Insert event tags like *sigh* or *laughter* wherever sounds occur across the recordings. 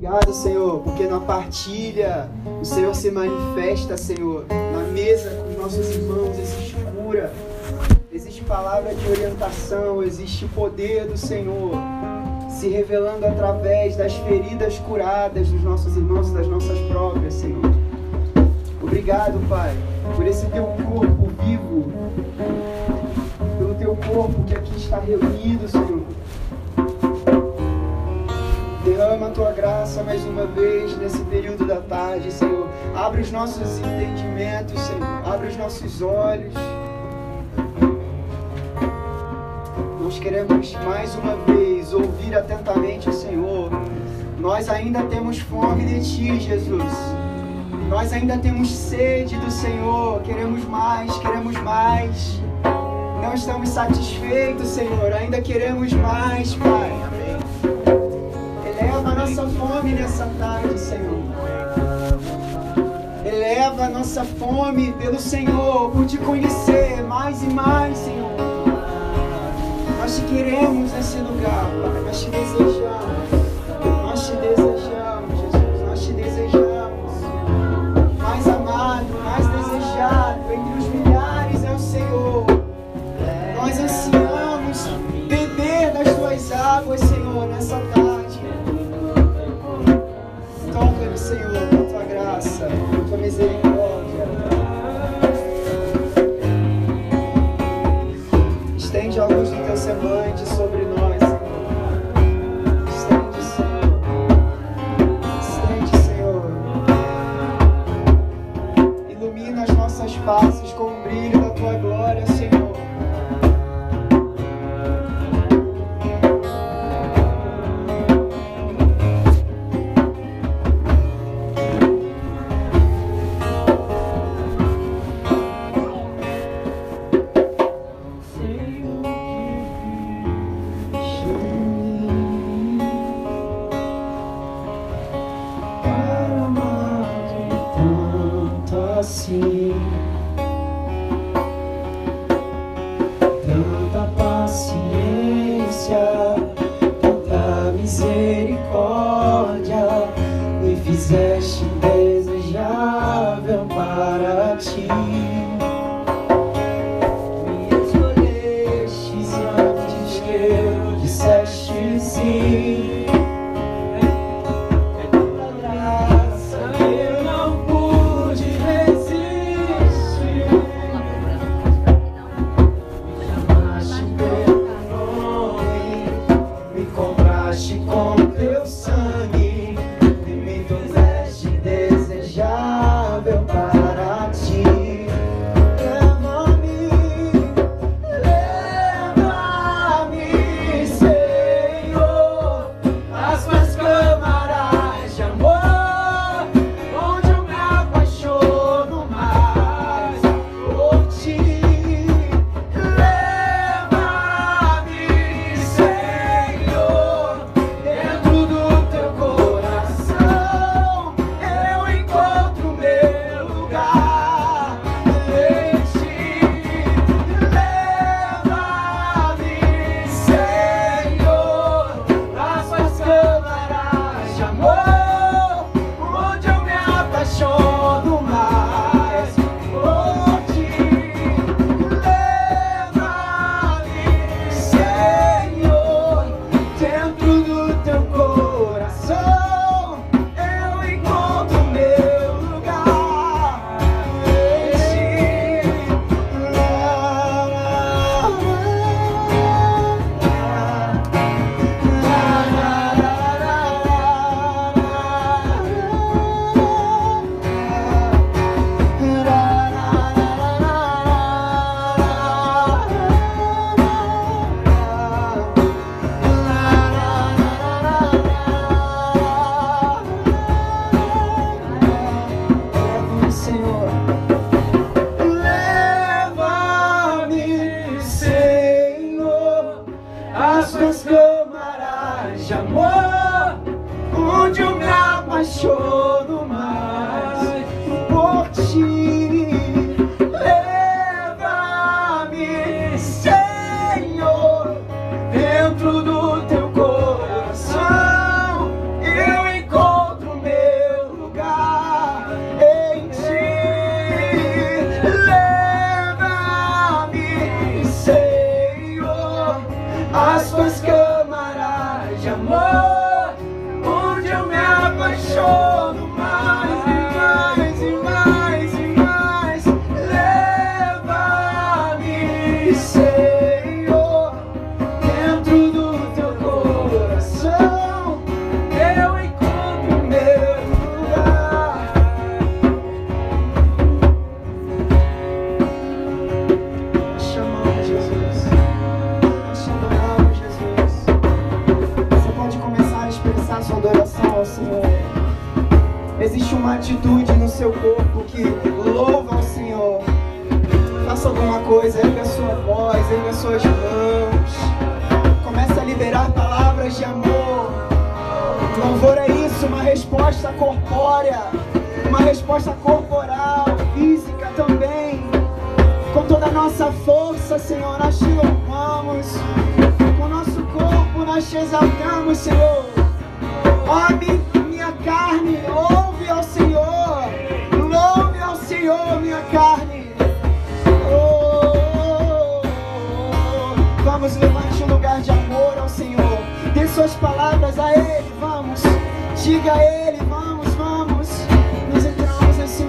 Obrigado, Senhor, porque na partilha o Senhor se manifesta, Senhor. Na mesa com os nossos irmãos existe cura, existe palavra de orientação, existe poder do Senhor se revelando através das feridas curadas dos nossos irmãos e das nossas próprias, Senhor. Obrigado, Pai, por esse teu corpo vivo, pelo teu corpo que aqui está reunido, Senhor. Derrama a tua graça mais uma vez nesse período da tarde, Senhor. Abre os nossos entendimentos, Senhor. Abre os nossos olhos. Nós queremos mais uma vez ouvir atentamente o Senhor. Nós ainda temos fome de Ti, Jesus. Nós ainda temos sede do Senhor. Queremos mais, queremos mais. Não estamos satisfeitos, Senhor. Ainda queremos mais, Pai. Fome nessa tarde, Senhor. Eleva a nossa fome pelo Senhor, por te conhecer mais e mais, Senhor. Nós te queremos nesse lugar, Pai. Nós te desejamos. Nós te desejamos,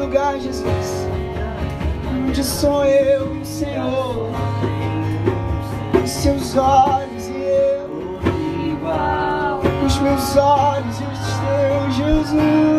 lugar, Jesus, onde sou eu, Senhor, os seus olhos e eu, os meus olhos e os teus, Jesus.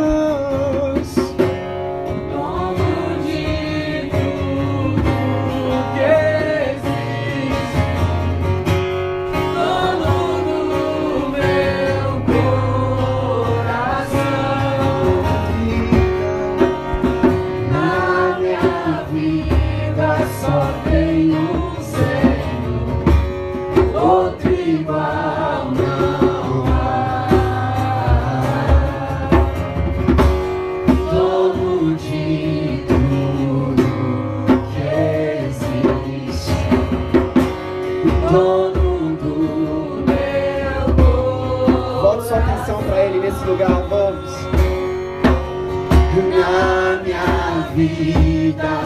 chiquita.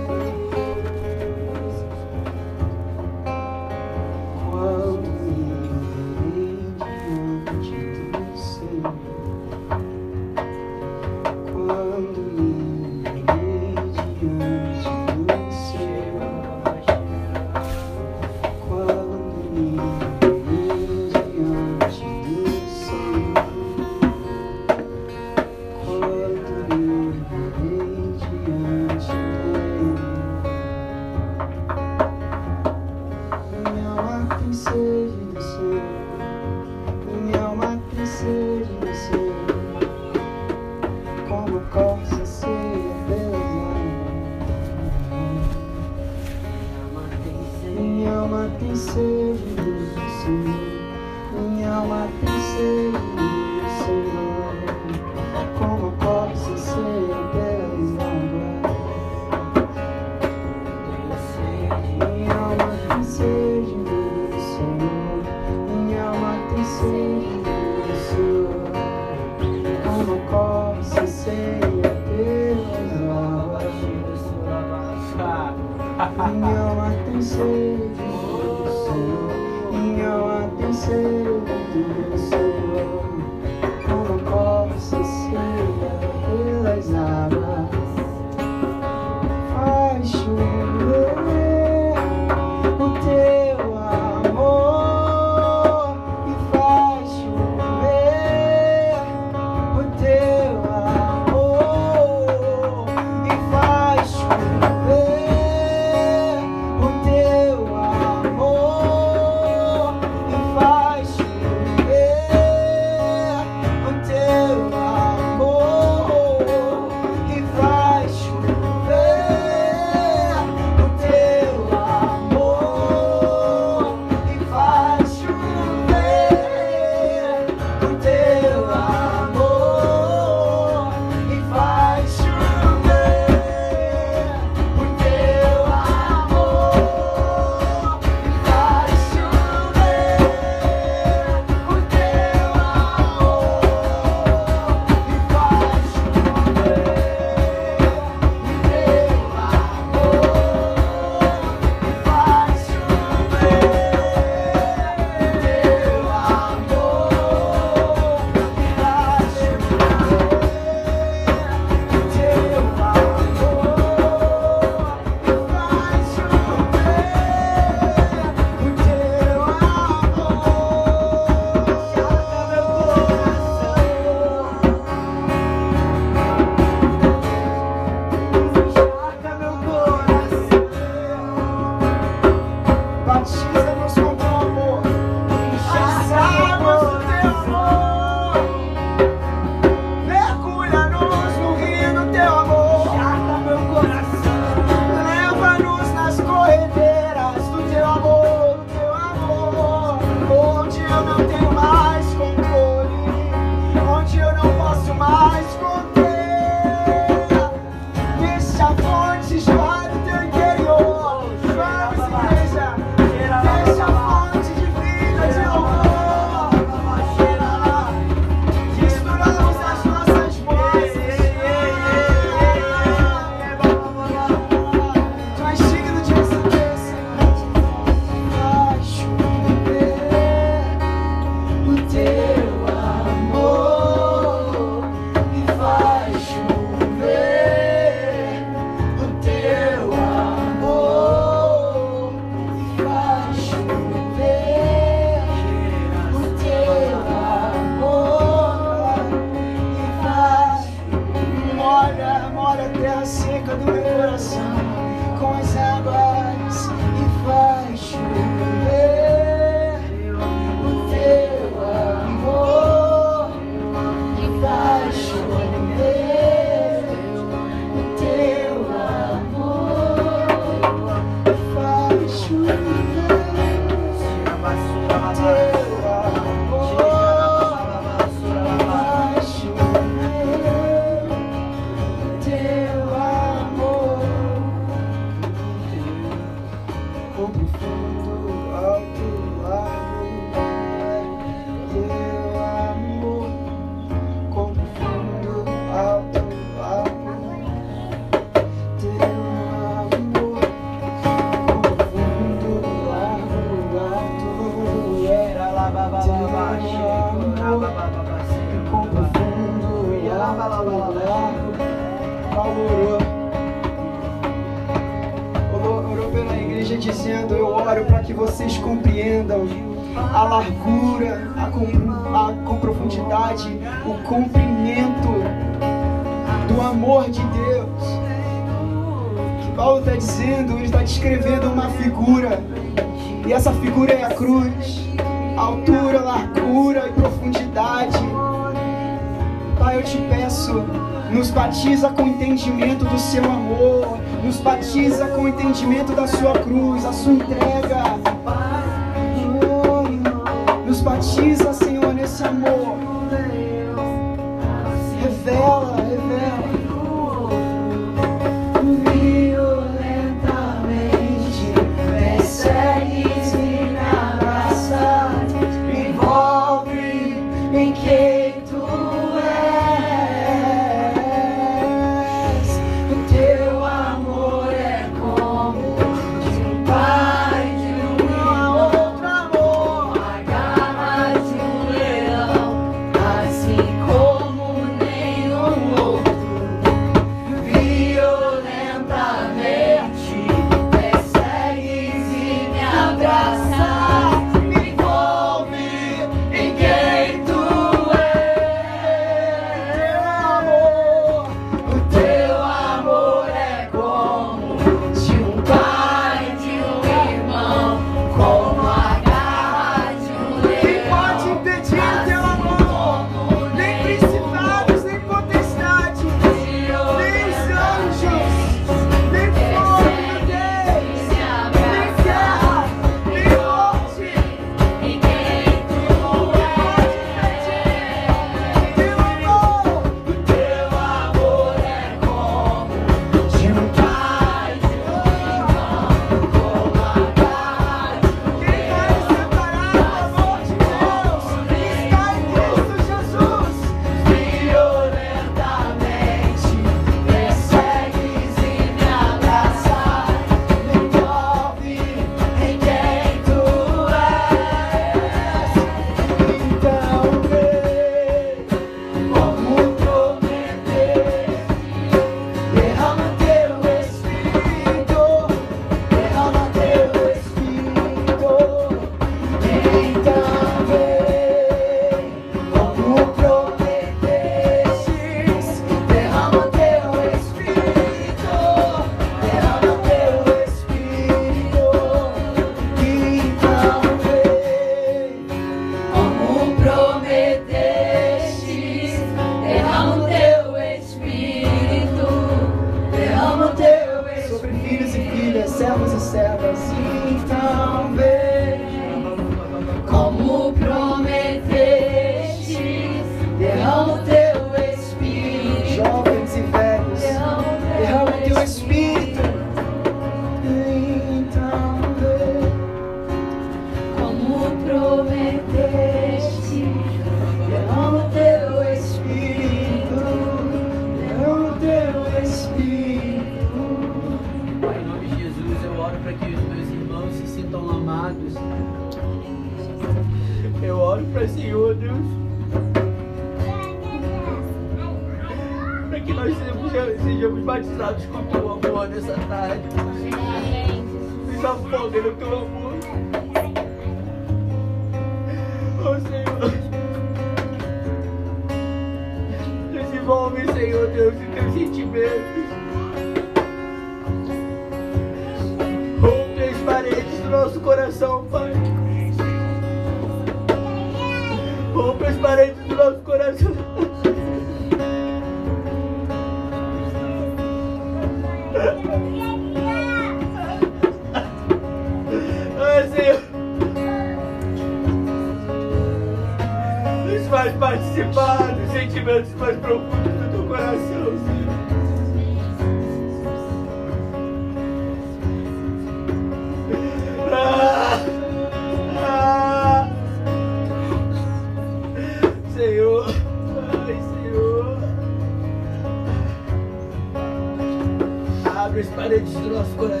Abre as paredes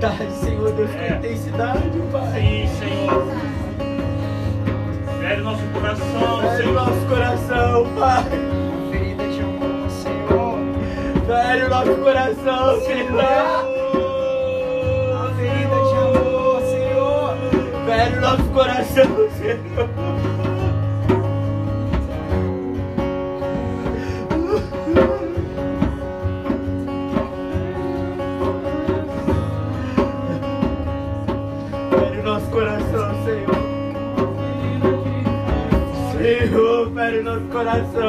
Tarde, Senhor Deus, com É. intensidade, Pai. Sim, Senhor. Fere nosso coração, Fere Senhor. nosso coração, Pai. Uma ferida de amor, Senhor. Fere o nosso coração, Senhor. Uma ferida de amor, Senhor. Fere o nosso coração, Senhor. Coração,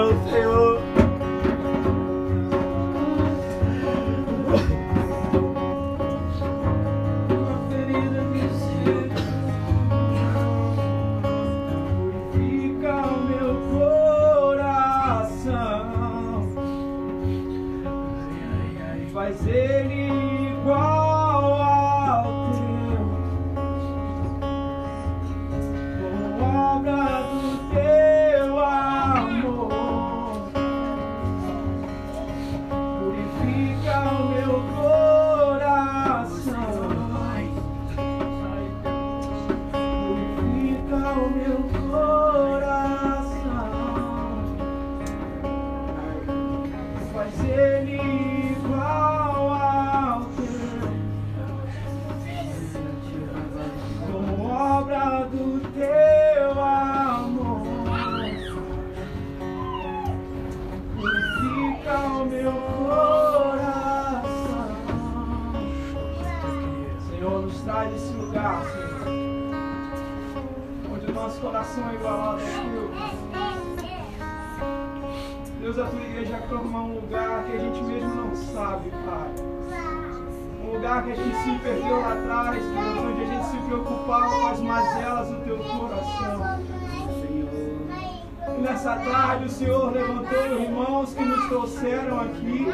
nessa tarde o Senhor levantou irmãos que nos trouxeram aqui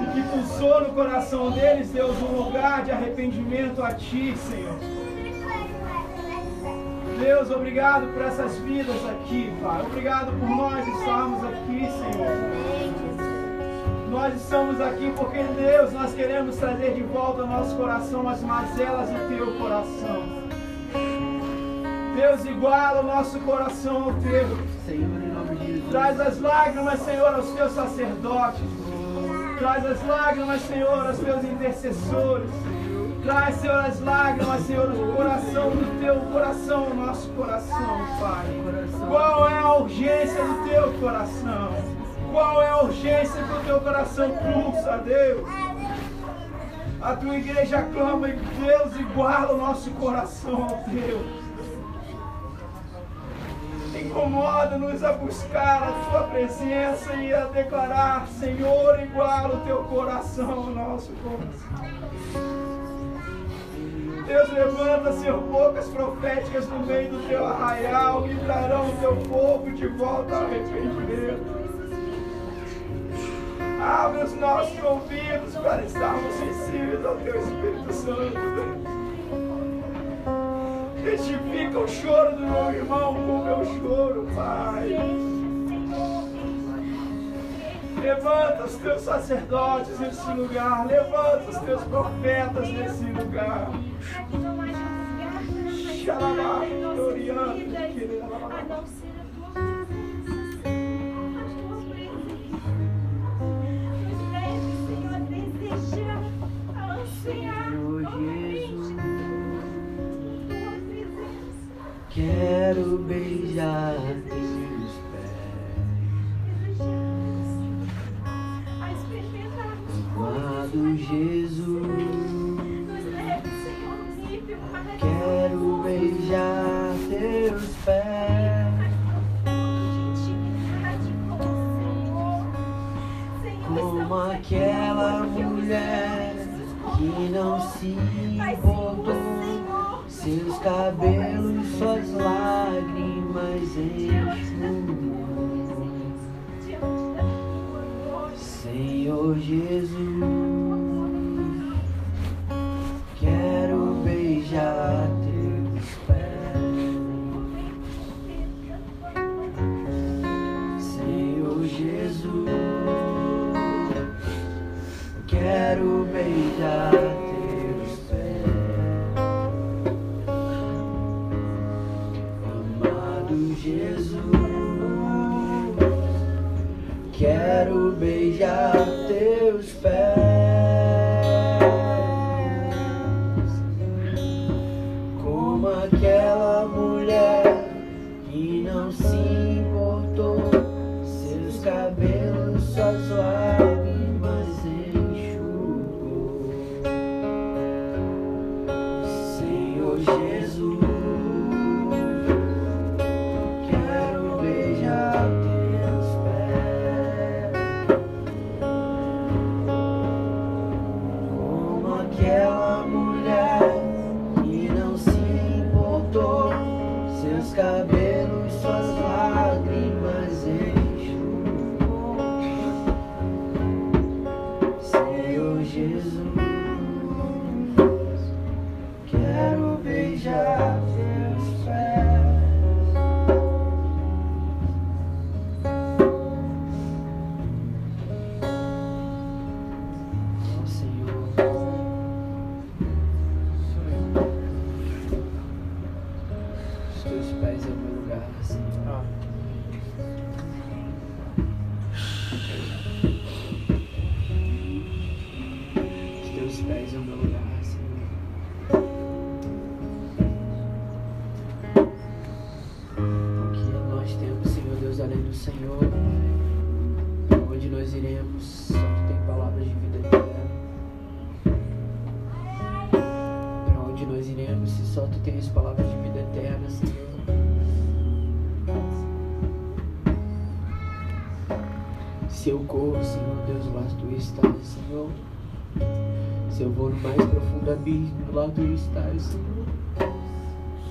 e que pulsou no coração deles, Deus, um lugar de arrependimento a Ti, Senhor. Deus, obrigado por essas vidas aqui, Pai. Obrigado por nós estarmos aqui, Senhor. Nós estamos aqui porque, Deus, nós queremos trazer de volta ao nosso coração as mazelas do Teu coração. Deus, iguala o nosso coração ao Teu. Traz as lágrimas, Senhor, aos Teus sacerdotes. Traz as lágrimas, Senhor, aos Teus intercessores. Traz, Senhor, as lágrimas, Senhor, no coração do Teu coração, o nosso coração, Pai. Qual é a urgência do Teu coração? Qual é a urgência que o Teu coração pulsa, Deus? A Tua igreja clama e Deus iguala o nosso coração ao Teu. Incomoda-nos a buscar a Tua presença e a declarar, Senhor, iguala o Teu coração ao nosso coração. Deus levanta, Senhor, bocas proféticas no meio do Teu arraial que trarão o Teu povo de volta ao arrependimento. Abre os nossos ouvidos para estarmos sensíveis ao Teu Espírito Santo. Testifica o choro do meu irmão com o meu choro, Pai. Levanta os teus sacerdotes nesse lugar. Levanta os teus profetas nesse lugar. Xalabá, Doriano, querida. Quero beijar teus pés. Amado Jesus, quero beijar teus pés. Como aquela mulher que não se importou, seus cabelos, suas lágrimas enxugou. Senhor. Jesus, quero beijar Jesus, quero beijar teus pés. Estás, Senhor. Se eu vou no mais profundo abismo, lá tu estás, Senhor.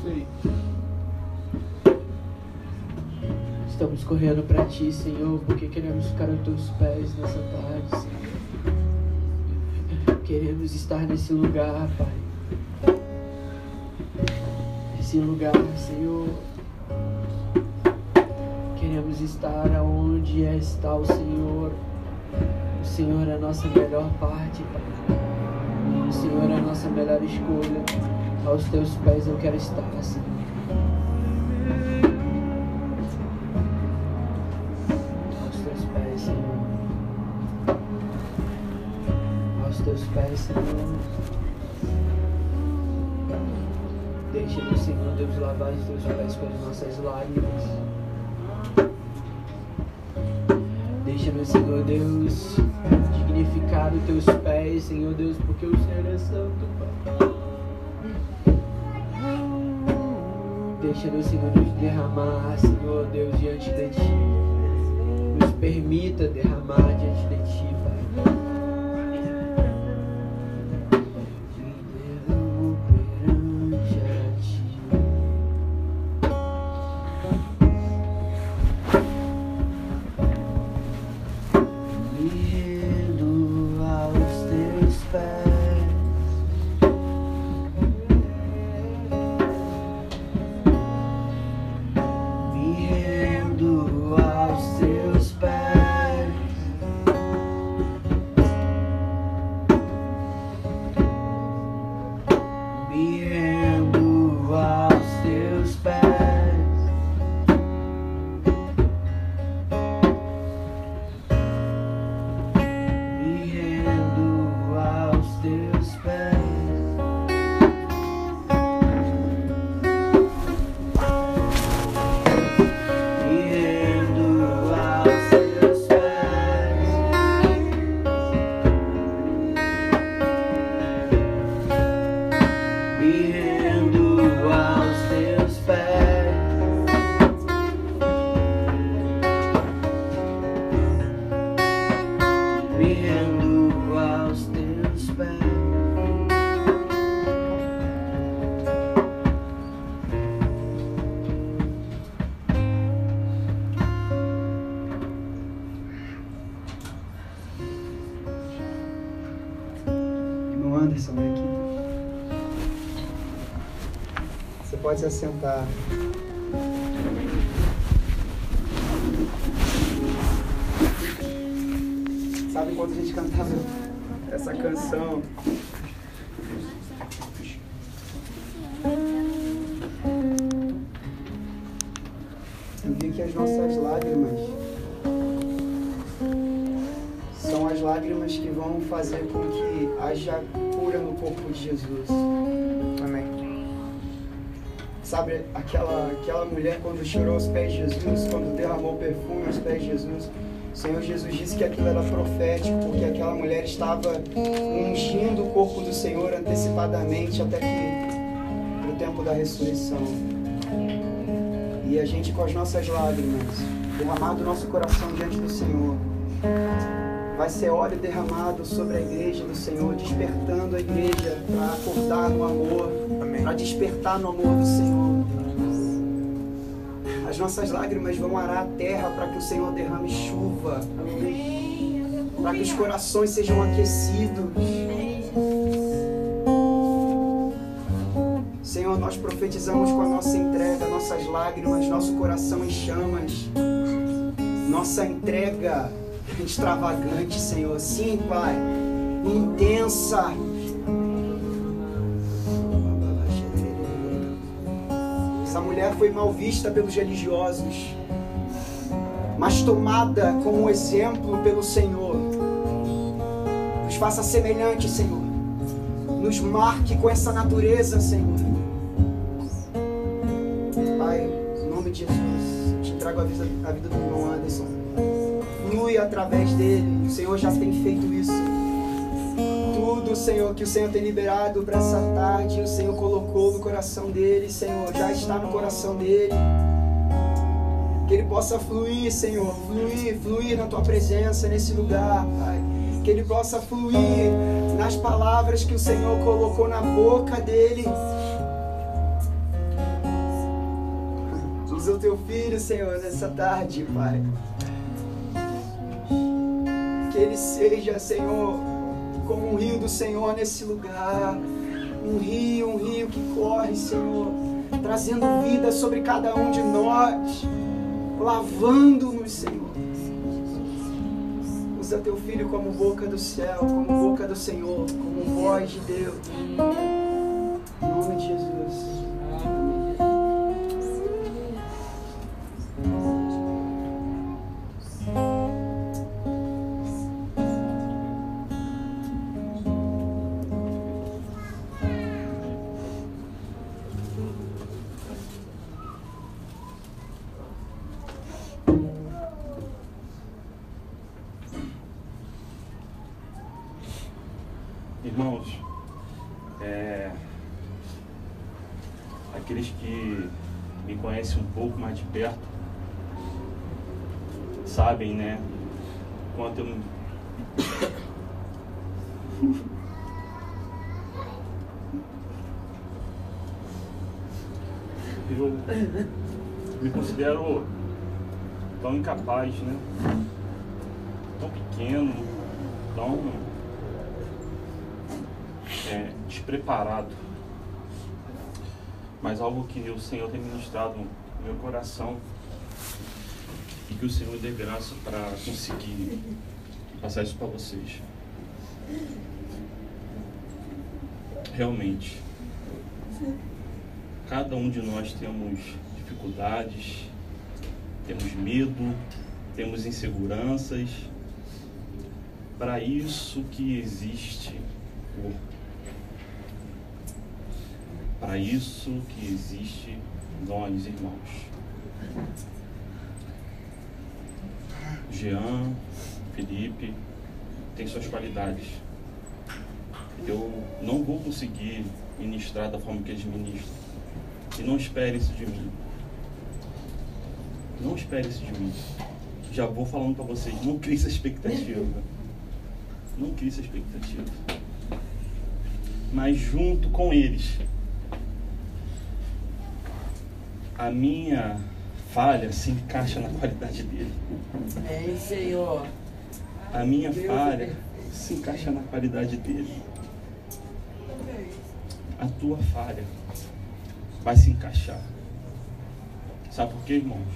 Sei. Estamos correndo para ti, Senhor, porque queremos ficar aos teus pés nessa tarde, Senhor. Queremos estar nesse lugar, Pai. Nesse lugar, Senhor. Queremos estar aonde é está o Senhor. O Senhor é a nossa melhor parte, Pai. O Senhor é a nossa melhor escolha. Aos teus pés eu quero estar, Senhor. Aos teus pés, Senhor. Aos teus pés, Senhor. Deixa-nos, Senhor Deus, lavar os teus pés com as nossas lágrimas. Teus pés, Senhor Deus, porque o Senhor é santo, Pai. Deixa-nos, Senhor, nos derramar, Senhor Deus, diante de Ti. Nos permita derramar pode se assentar. Sabe aquela, aquela mulher quando chorou aos pés de Jesus, quando derramou perfume aos pés de Jesus? O Senhor Jesus disse que aquilo era profético, porque aquela mulher estava ungindo o corpo do Senhor antecipadamente até que o tempo da ressurreição. E a gente com as nossas lágrimas, derramado o nosso coração diante do Senhor, vai ser óleo derramado sobre a igreja do Senhor, despertando a igreja para acordar no amor, para despertar no amor do Senhor. As nossas lágrimas vão arar a terra para que o Senhor derrame chuva, para que os corações sejam aquecidos. Senhor, nós profetizamos com a nossa entrega, nossas lágrimas, nosso coração em chamas, nossa entrega extravagante, Senhor. Sim, Pai, intensa. Mulher foi mal vista pelos religiosos, mas tomada como exemplo pelo Senhor. Nos faça semelhante, Senhor. Nos marque com essa natureza, Senhor. Pai, em nome de Jesus, te entrego a vida, a vida do irmão Anderson. Flui através dele. O Senhor já tem feito isso. Tudo, Senhor, que o Senhor tem liberado para essa tarde, o Senhor colocou no coração dele, Senhor, já está no coração dele. Que ele possa fluir, Senhor, fluir, fluir na tua presença nesse lugar, Pai. Que ele possa fluir nas palavras que o Senhor colocou na boca dele. Usa o teu filho, Senhor, nessa tarde, Pai. Que ele seja, Senhor, como um rio do Senhor nesse lugar. Um rio, um rio que corre, Senhor, trazendo vida sobre cada um de nós, lavando-nos, Senhor. Usa teu filho como boca do céu, como boca do Senhor, como voz de Deus. Sabem, né, quanto eu *laughs* eu me considero tão incapaz, né? Tão pequeno, tão é, despreparado. Mas algo que o Senhor tem ministrado no meu coração que o Senhor dê graça para conseguir passar isso para vocês. Realmente, cada um de nós temos dificuldades, temos medo, temos inseguranças. Para isso que existe corpo. Para isso que existe nós, irmãos. Jean, Felipe, tem suas qualidades. Eu não vou conseguir ministrar da forma que eles ministram. E não espere isso de mim. Não espere isso de mim. Já vou falando para vocês, não crie essa expectativa. Não crie essa expectativa. Mas junto com eles, a minha falha se encaixa na qualidade dele. Amém, Senhor. A minha Deus é falha perfeito. se encaixa na qualidade dele. a tua falha vai se encaixar. Sabe por quê, irmãos?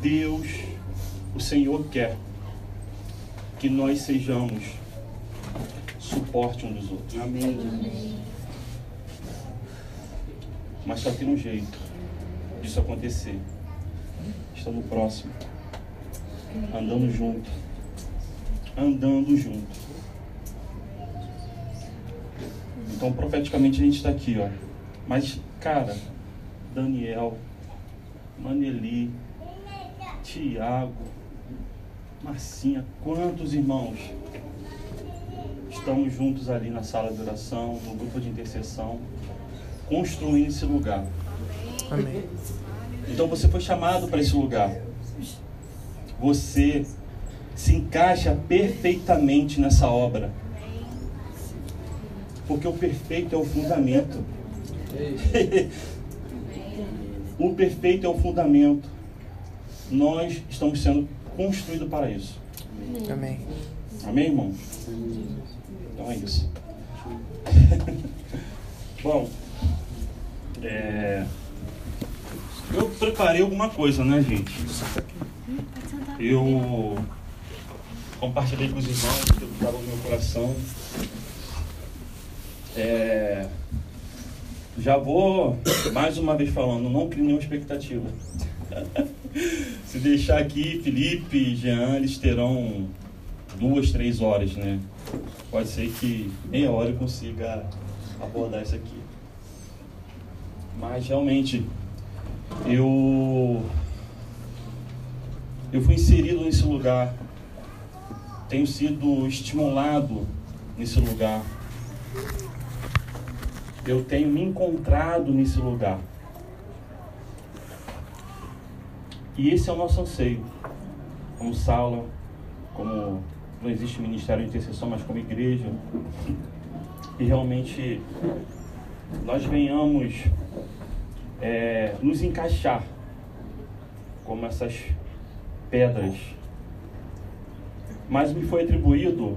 Deus, o Senhor quer que nós sejamos suporte um dos outros. Amém. Mas só tem um jeito disso acontecer. Estando próximo. Andando junto. Andando junto. Então, profeticamente, a gente está aqui, ó. Mas, cara, Daniel, Maneli, Tiago, Marcinha, quantos irmãos estamos juntos ali na sala de oração, no grupo de intercessão, construindo esse lugar. Amém. Então você foi chamado para esse lugar. Você se encaixa perfeitamente nessa obra. Porque o perfeito é o fundamento. *laughs* o perfeito é o fundamento. Nós estamos sendo construídos para isso. Amém. Amém, irmão? Então é isso. *laughs* Bom, é, eu preparei alguma coisa, né, gente? Eu compartilhei com os irmãos que estava no meu coração. É, já vou mais uma vez falando, não crie nenhuma expectativa. *laughs* Se deixar aqui, Felipe Jean, eles terão duas, três horas, né? Pode ser que meia hora eu consiga abordar isso aqui. Mas realmente, eu eu fui inserido nesse lugar, tenho sido estimulado nesse lugar, eu tenho me encontrado nesse lugar. E esse é o nosso anseio, como sala, como não existe ministério de intercessão, mas como igreja, e realmente nós venhamos é, nos encaixar como essas pedras. Mas me foi atribuído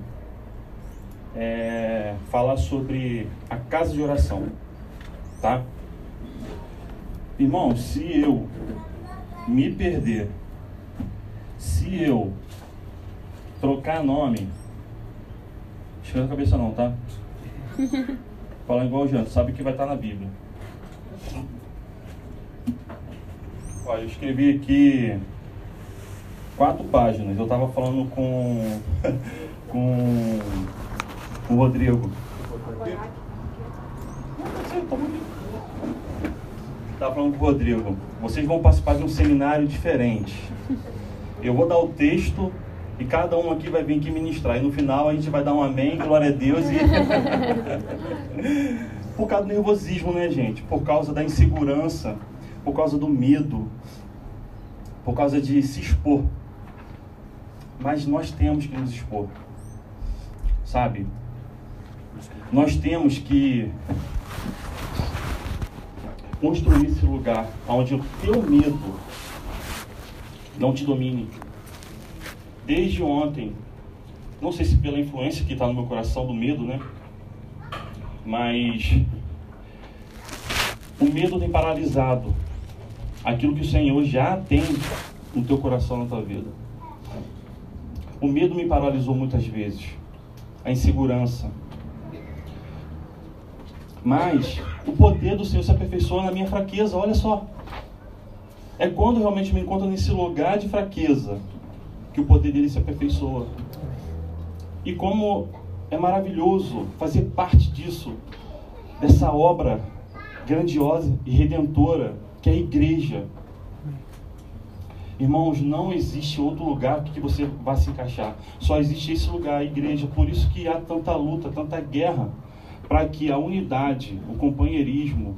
é, falar sobre a casa de oração, tá? Irmão, se eu me perder, se eu trocar nome, esquenta a cabeça não, tá? *laughs* Fala igual o Janto, sabe que vai estar na Bíblia. Eu escrevi aqui quatro páginas. Eu estava falando *laughs* com, com o Rodrigo. Estava falando com o Rodrigo. Vocês vão participar de um seminário diferente. Eu vou dar o texto e cada um aqui vai vir aqui ministrar. E no final a gente vai dar um amém, glória a Deus. E... *laughs* por causa do nervosismo, né, gente? Por causa da insegurança, por causa do medo, por causa de se expor. Mas nós temos que nos expor, sabe? Nós temos que construir esse lugar onde o teu medo não te domine. Desde ontem, não sei se pela influência que está no meu coração do medo, né? Mas o medo tem paralisado aquilo que o Senhor já tem no teu coração, na tua vida. O medo me paralisou muitas vezes, a insegurança. Mas o poder do Senhor se aperfeiçoa na minha fraqueza, olha só. É quando realmente me encontro nesse lugar de fraqueza que o poder dele se aperfeiçoa. E como é maravilhoso fazer parte disso, dessa obra grandiosa e redentora que é a igreja. Irmãos, não existe outro lugar que você vá se encaixar. Só existe esse lugar, a igreja. Por isso que há tanta luta, tanta guerra, para que a unidade, o companheirismo,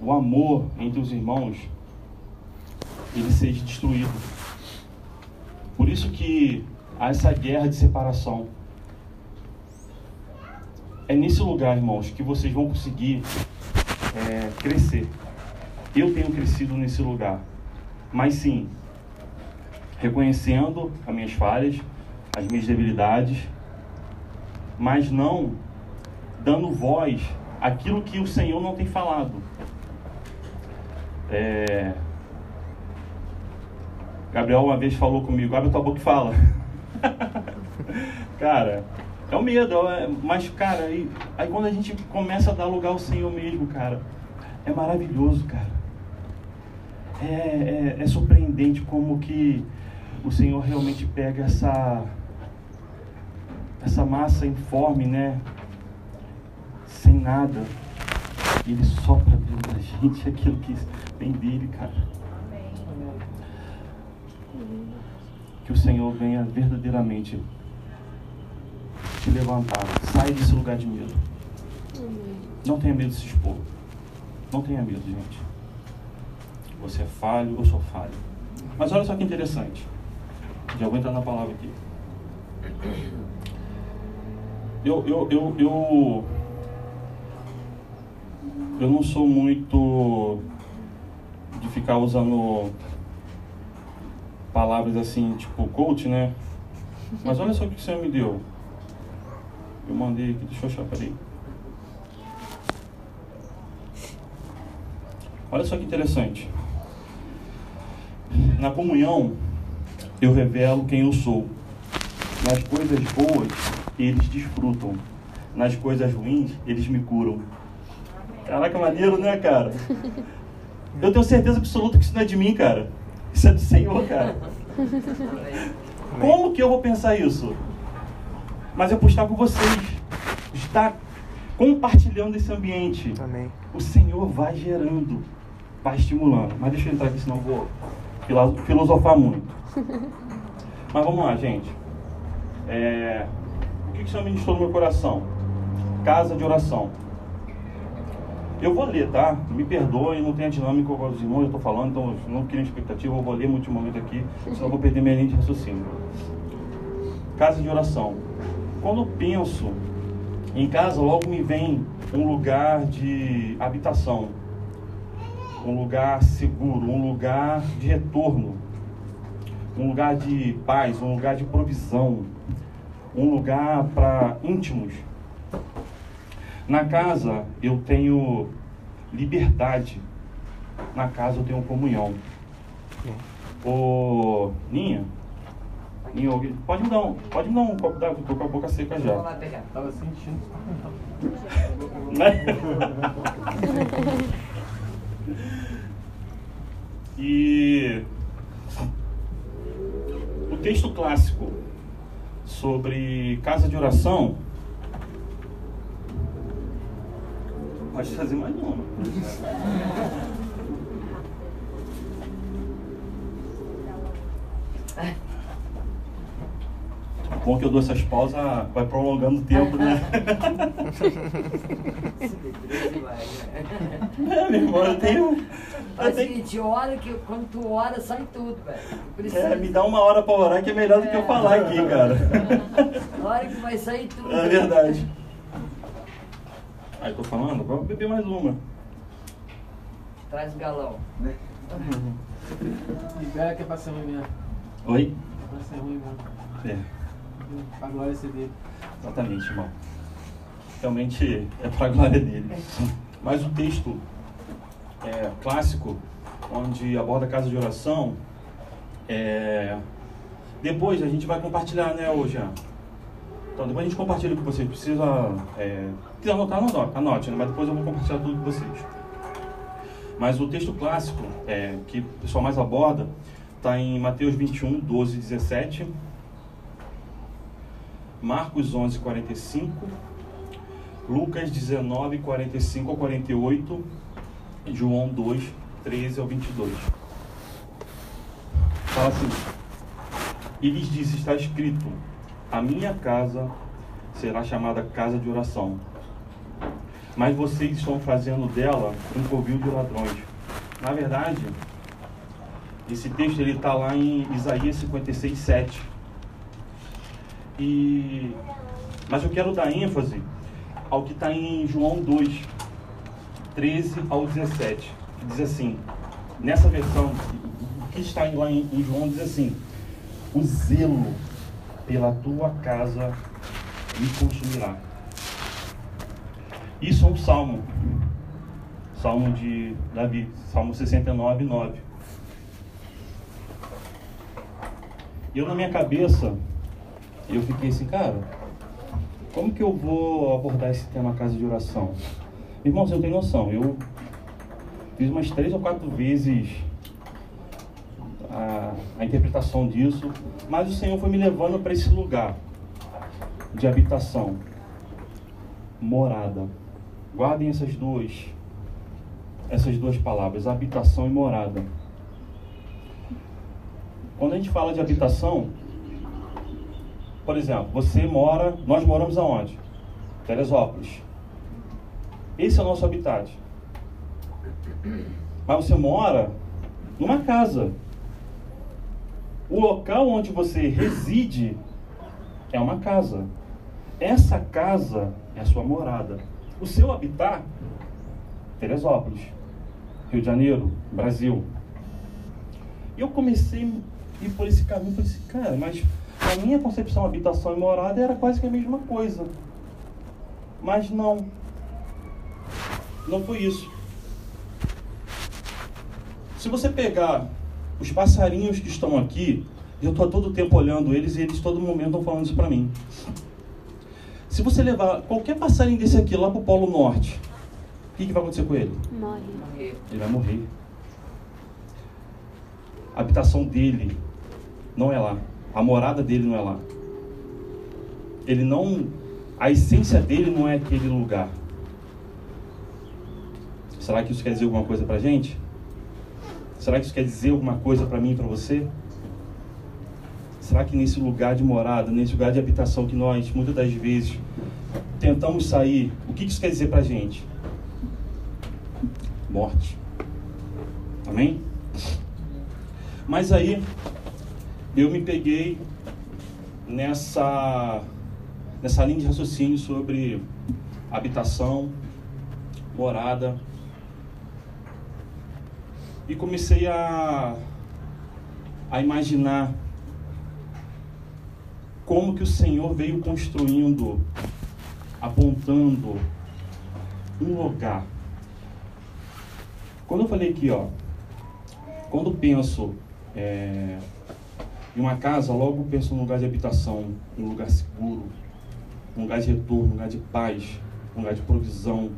o amor entre os irmãos, ele seja destruído. Por isso que há essa guerra de separação. É nesse lugar, irmãos, que vocês vão conseguir é, crescer. Eu tenho crescido nesse lugar. Mas sim, reconhecendo as minhas falhas, as minhas debilidades, mas não dando voz àquilo que o Senhor não tem falado. É, Gabriel uma vez falou comigo, abre tua boca e fala. *laughs* cara, é o medo, é- mas cara, aí, aí quando a gente começa a dar lugar ao Senhor mesmo, cara, é maravilhoso, cara. É, é, é surpreendente como que o Senhor realmente pega essa essa massa informe, né? Sem nada. E ele sopra dentro da gente *laughs* aquilo que vem dele, cara. Que o Senhor venha verdadeiramente te levantar. Sai desse lugar de medo. Não tenha medo de se expor. Não tenha medo, gente. Você é falho, eu sou falho. Mas olha só que interessante. Já vou entrar na palavra aqui. Eu, eu, eu, eu, eu não sou muito de ficar usando palavras assim, tipo coach, né? Mas olha só o que o Senhor me deu. Eu mandei aqui, deixa eu achar, peraí. Olha só que interessante. Na comunhão, eu revelo quem eu sou. Nas coisas boas, eles desfrutam. Nas coisas ruins, eles me curam. Caraca, maneiro, né, cara? Eu tenho certeza absoluta que isso não é de mim, cara. Isso é do Senhor, cara. Como que eu vou pensar isso? Mas por estar com vocês. Estar compartilhando esse ambiente. Amém. O Senhor vai gerando, vai estimulando. Mas deixa eu entrar aqui, senão eu vou filosofar muito. *laughs* Mas vamos lá, gente. É, O que que Senhor ministrou no meu coração? Casa de oração. Eu vou ler, tá? Me perdoe, não tem a dinâmica com os irmãos, eu estou falando, então não crio expectativa, eu vou ler muito momento aqui, senão eu vou perder minha linha de raciocínio. Casa de oração. Quando penso em casa, logo me vem um lugar de habitação, um lugar seguro, um lugar de retorno, um lugar de paz, um lugar de provisão, um lugar para íntimos. Na casa eu tenho liberdade, na casa eu tenho comunhão. Ô, Ninha, Ninha, pode me dar um, pode me dar um copo d'água, tô com a boca seca já. Tava sentindo. *laughs* *laughs* E o texto clássico sobre casa de oração. Pode fazer mais uma. *laughs* Bom que eu dou essas pausas, vai prolongando o tempo, né? *laughs* É, meu irmão, eu tenho. Faz o tenho seguinte, ora que quando tu ora, sai tudo, velho. É, me dá uma hora pra orar que é melhor do que eu falar aqui, cara. Na *laughs* hora que vai sair tudo. É verdade. Aí tô falando, vou beber mais uma. Traz o galão. Libera que é pra ser ruim mesmo. Oi? É pra ser ruim mesmo. É, A glória dele. exatamente, irmão. Realmente é pra glória dele. Mas o texto é, clássico, onde aborda a casa de oração, é, depois a gente vai compartilhar, né, hoje. Então depois a gente compartilha com vocês. Precisa. É, quiser anotar, anote, anote, né? mas depois eu vou compartilhar tudo com vocês. Mas o texto clássico, é, que o pessoal mais aborda, está em Mateus 21, 12 e 17. Marcos 11, 45. Lucas 19, 45 ao 48. e João 2, 13 ao 22. Fala assim. E lhes disse: Está escrito: A minha casa será chamada casa de oração. Mas vocês estão fazendo dela um covil de ladrões. Na verdade, esse texto ele está lá em Isaías 56, 7. E, mas eu quero dar ênfase ao que está em João 2, 13 ao 17. Que diz assim: nessa versão, o que está lá em, em João diz assim: O zelo pela tua casa me consumirá. Isso é um salmo. Salmo de Davi, Salmo 69, 9. E eu na minha cabeça, eu fiquei assim, cara, como que eu vou abordar esse tema casa de oração? Irmão, você não tem noção, eu fiz umas três ou quatro vezes a, a interpretação disso, mas o Senhor foi me levando para esse lugar de habitação, morada. Guardem essas duas, essas duas palavras, habitação e morada. Quando a gente fala de habitação, por exemplo, você mora, nós moramos aonde? Teresópolis. Esse é o nosso habitat. Mas você mora numa casa. O local onde você reside é uma casa. Essa casa é a sua morada. O seu habitat, Teresópolis, Rio de Janeiro, Brasil. E eu comecei a ir por esse caminho, falei assim, cara, mas a minha concepção habitação e morada era quase que a mesma coisa. Mas não. Não foi isso. Se você pegar os passarinhos que estão aqui, eu estou todo tempo olhando eles e eles todo momento estão falando isso para mim. Se você levar qualquer passarinho desse aqui lá para o Polo Norte, o que, que vai acontecer com ele? Morre. Ele vai morrer. A habitação dele não é lá. A morada dele não é lá. Ele não. A essência dele não é aquele lugar. Será que isso quer dizer alguma coisa pra gente? Será que isso quer dizer alguma coisa para mim e para você? Será que nesse lugar de morada, nesse lugar de habitação que nós muitas das vezes tentamos sair, o que isso quer dizer para gente? Morte. Amém? Mas aí eu me peguei nessa nessa linha de raciocínio sobre habitação, morada e comecei a a imaginar como que o Senhor veio construindo, apontando um lugar. Quando eu falei aqui, ó, quando penso é, em uma casa, logo penso num lugar de habitação, um lugar seguro, um lugar de retorno, um lugar de paz, um lugar de provisão,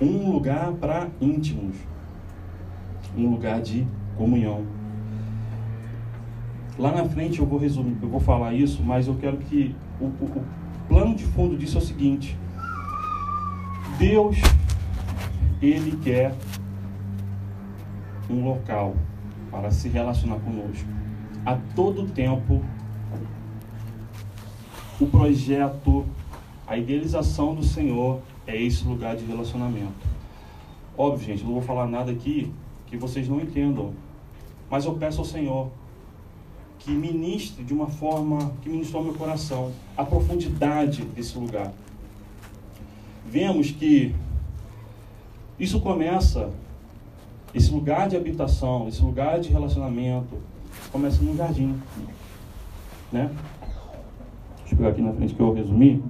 um lugar para íntimos, um lugar de comunhão. Lá na frente eu vou resumir, eu vou falar isso, mas eu quero que o, o, o plano de fundo disso é o seguinte: Deus, ele quer um local para se relacionar conosco. A todo tempo, o projeto, a idealização do Senhor é esse lugar de relacionamento. Óbvio, gente, não vou falar nada aqui que vocês não entendam, mas eu peço ao Senhor que ministre de uma forma que ministrou meu coração a profundidade desse lugar. Vemos que isso começa, esse lugar de habitação, esse lugar de relacionamento, começa num jardim. Né? Deixa eu pegar aqui na frente que eu resumi.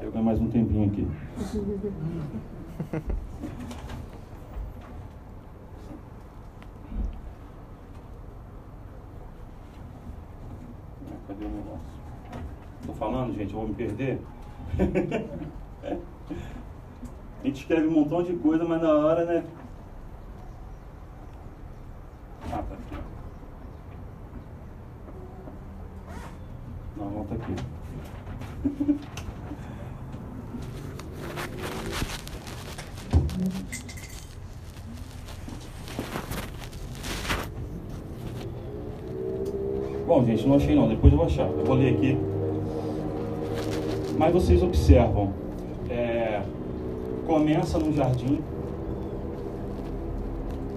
Eu ganho mais um tempinho aqui. *laughs* Cadê o negócio? Tô falando, gente, eu vou me perder. *laughs* A gente escreve um montão de coisa, mas na hora, né? Ah, tá aqui. Não, aqui. Bom, gente, não achei não, depois eu vou achar. Eu vou ler aqui. Mas vocês observam, é, começa no jardim,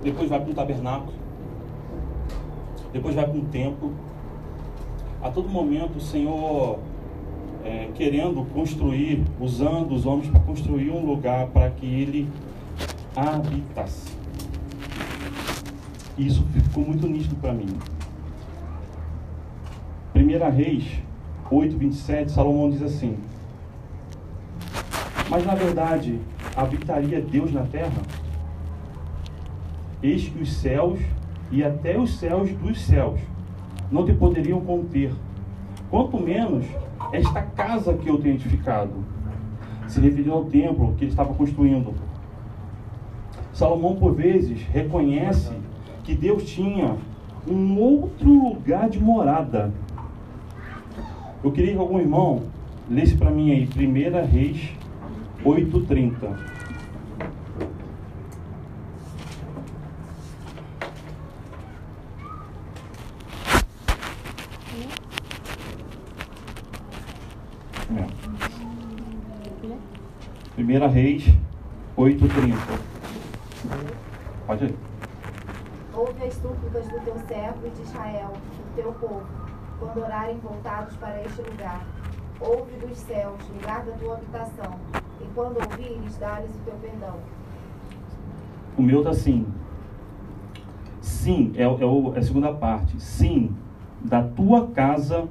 depois vai para um tabernáculo, depois vai para um templo. A todo momento o Senhor é, querendo construir, usando os homens para construir um lugar para que ele habitasse. E isso ficou muito nítido para mim. 1 Reis 8, 27, Salomão diz assim: Mas na verdade, habitaria Deus na terra? Eis que os céus e até os céus dos céus não te poderiam conter, quanto menos esta casa que eu tenho edificado. Se referindo ao templo que ele estava construindo. Salomão, por vezes, reconhece que Deus tinha um outro lugar de morada. Eu queria que algum irmão lesse para mim aí, 1 Reis 8,30. Primeira Reis 8,30. Pode ir. Ouve as súplicas do teu servo e de Israel, do teu povo, quando orarem voltados para este lugar. Ouve dos céus, lugar da tua habitação, e quando ouvires, dá-lhes o teu perdão. O meu tá assim. Sim, é, é, é a segunda parte. Sim, da tua casa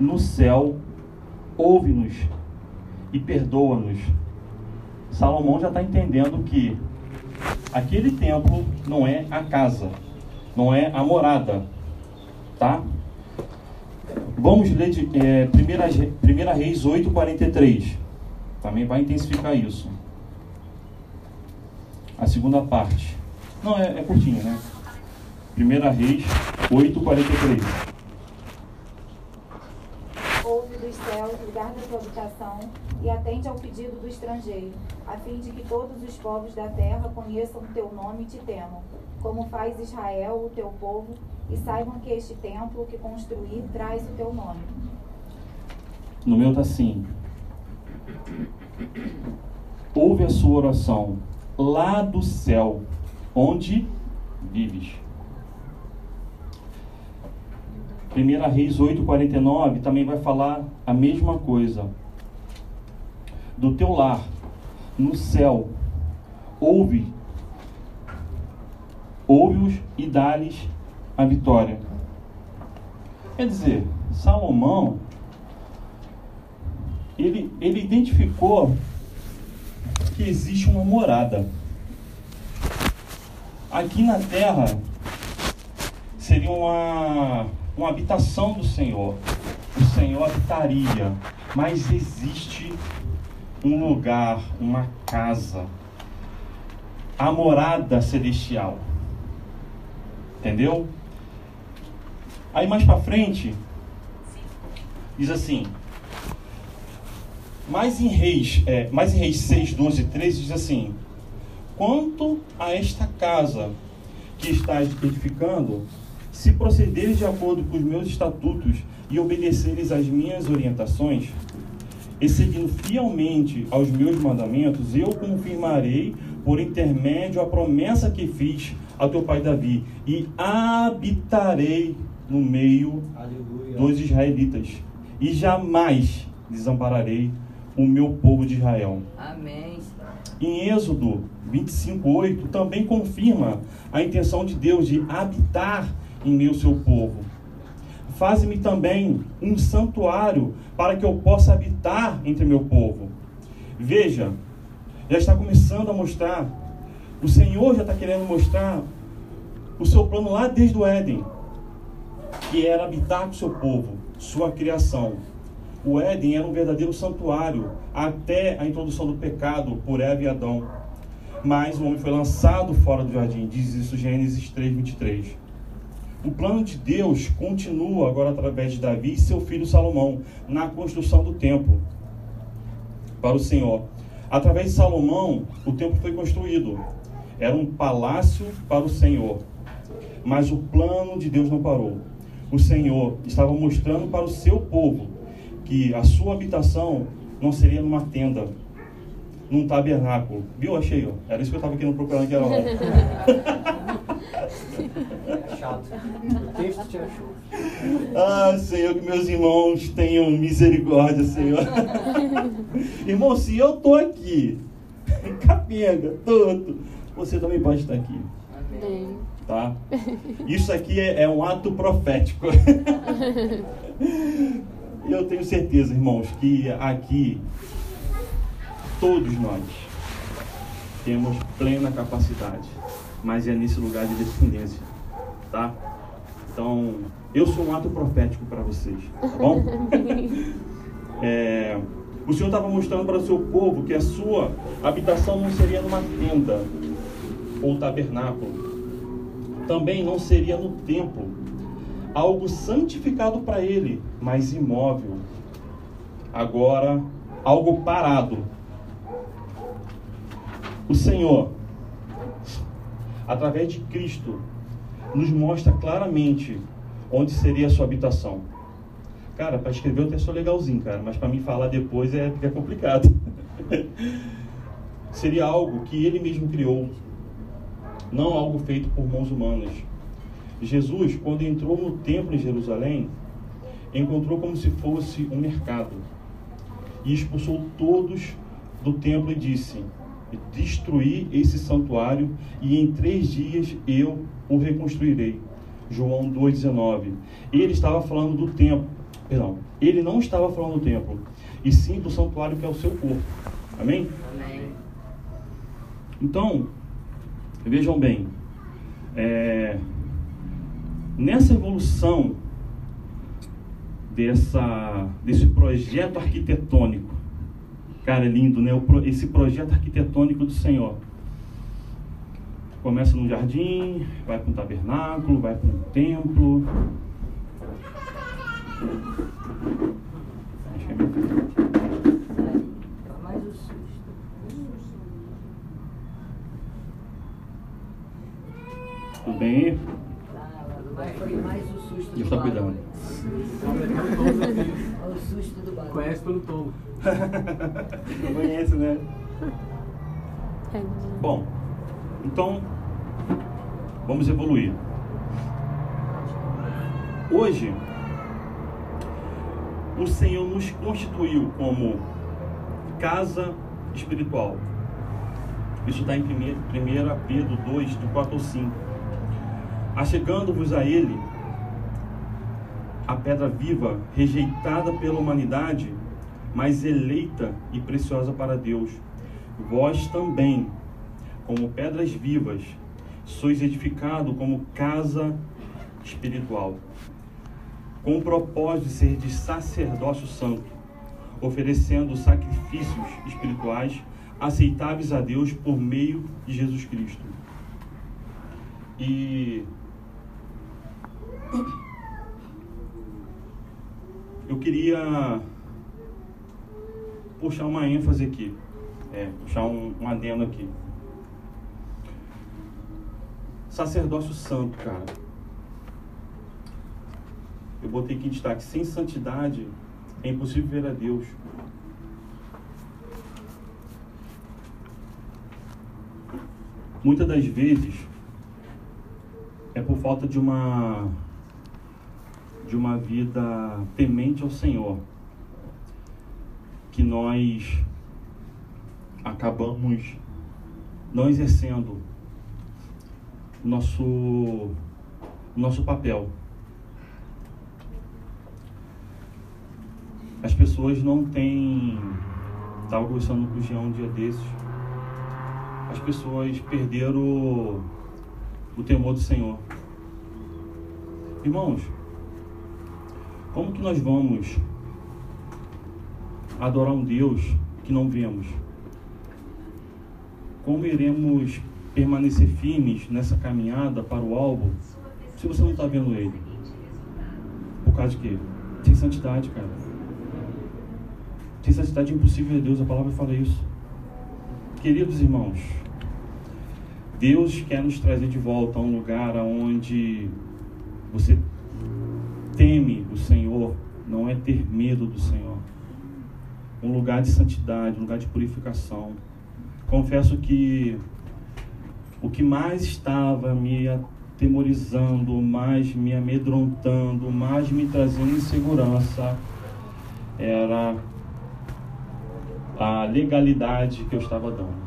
no céu, ouve-nos e perdoa-nos. Salomão já está entendendo que aquele templo não é a casa, não é a morada, tá? Vamos ler de, é, primeira, primeira Reis 8,43. Também vai intensificar isso. A segunda parte. Não, é, é curtinho, né? Primeira Reis 8,43. Dos céus, lugar da tua habitação, e atende ao pedido do estrangeiro, a fim de que todos os povos da terra conheçam o teu nome e te temam, como faz Israel, o teu povo, e saibam que este templo que construí traz o teu nome. No meu tá assim. Ouve a sua oração lá do céu, onde vives. 1 Reis 8,49 também vai falar a mesma coisa. Do teu lar, no céu, ouve, ouve-os e dá-lhes a vitória. Quer dizer, Salomão ele, ele identificou que existe uma morada. Aqui na terra seria uma, uma habitação do Senhor. O Senhor habitaria, mas existe um lugar, uma casa, a morada celestial. Entendeu? Aí mais para frente diz assim: mas em Reis, é, mas em Reis 6, 12 e 13 diz assim: Quanto a esta casa que estás edificando, se procederes de acordo com os meus estatutos e obedeceres às minhas orientações, e seguindo fielmente aos meus mandamentos, eu confirmarei por intermédio a promessa que fiz a teu pai Davi, e habitarei no meio dos israelitas, e jamais desampararei o meu povo de Israel. Amém. Em Êxodo 25:8 também confirma a intenção de Deus de habitar em meu seu povo. Faze-me também um santuário para que eu possa habitar entre meu povo. Veja, já está começando a mostrar, o Senhor já está querendo mostrar o seu plano lá desde o Éden, que era habitar com o seu povo, sua criação. O Éden era um verdadeiro santuário até a introdução do pecado por Eva e Adão. Mas o homem foi lançado fora do jardim, diz isso Gênesis 3:23. O plano de Deus continua agora através de Davi e seu filho Salomão na construção do templo para o Senhor. Através de Salomão, o templo foi construído. Era um palácio para o Senhor. Mas o plano de Deus não parou. O Senhor estava mostrando para o seu povo que a sua habitação não seria numa tenda, num tabernáculo. Viu? Achei, ó. Era isso que eu estava querendo procurar naquela hora. É chato. O texto te achou. Ah, Senhor, que meus irmãos tenham misericórdia, Senhor. *laughs* Irmão, se eu tô aqui, capenga, todo, você também pode estar aqui, Amém. tá? Isso aqui é, é um ato profético. *laughs* Eu tenho certeza, irmãos, que aqui todos nós temos plena capacidade, mas é nesse lugar de dependência, tá? Então, eu sou um ato profético para vocês, tá bom? *laughs* É, o Senhor estava mostrando para o seu povo que a sua habitação não seria numa tenda ou tabernáculo, também não seria no templo, algo santificado para ele, mas imóvel. Agora, algo parado. O Senhor, através de Cristo, nos mostra claramente onde seria a sua habitação. Cara, para escrever o texto é legalzinho, cara, mas para mim falar depois é, é complicado. *laughs* seria algo que ele mesmo criou, não algo feito por mãos humanas. Jesus, quando entrou no templo em Jerusalém, encontrou como se fosse um mercado e expulsou todos do templo e disse: Destruí esse santuário e em três dias eu o reconstruirei. João 2,19. Ele estava falando do templo, perdão, ele não estava falando do templo, e sim do santuário que é o seu corpo. Amém? Amém. Então, vejam bem, é, nessa evolução dessa, desse projeto arquitetônico, cara, é lindo, né? Esse projeto arquitetônico do Senhor. Começa no jardim, vai para um tabernáculo, vai para um templo. Acho que é minha Aí, dá mais o susto. Tudo bem? Foi mais o susto do tá cuidando. barulho. *laughs* Olha o susto do barulho. Conhece pelo tom. Conhece, né? Bom, então vamos evoluir. Hoje, o Senhor nos constituiu como casa espiritual. Isso está em 1 Pedro 2, do 4 ao 5. Achegando-vos a Ele, a pedra viva, rejeitada pela humanidade, mas eleita e preciosa para Deus. Vós também, como pedras vivas, sois edificado como casa espiritual, com o propósito de ser de sacerdócio santo, oferecendo sacrifícios espirituais aceitáveis a Deus por meio de Jesus Cristo. E eu queria puxar uma ênfase aqui, é, puxar um, um adendo aqui. Sacerdócio santo, cara. Eu botei aqui em destaque: sem santidade é impossível ver a Deus. Muitas das vezes é por falta de uma de uma vida temente ao Senhor que nós acabamos não exercendo nosso nosso papel. As pessoas não têm. Estava conversando com o Jean um dia desses. As pessoas perderam o, o temor do Senhor. Irmãos, como que nós vamos adorar um Deus que não vemos? Como iremos permanecer firmes nessa caminhada para o alvo se você não está vendo ele? Por causa de quê? Sem santidade, cara. Sem santidade é impossível ver Deus, a palavra fala isso. Queridos irmãos, Deus quer nos trazer de volta a um lugar onde você teme o Senhor, não é ter medo do Senhor. Um lugar de santidade, um lugar de purificação. Confesso que o que mais estava me atemorizando, mais me amedrontando, mais me trazendo insegurança era a legalidade que eu estava dando.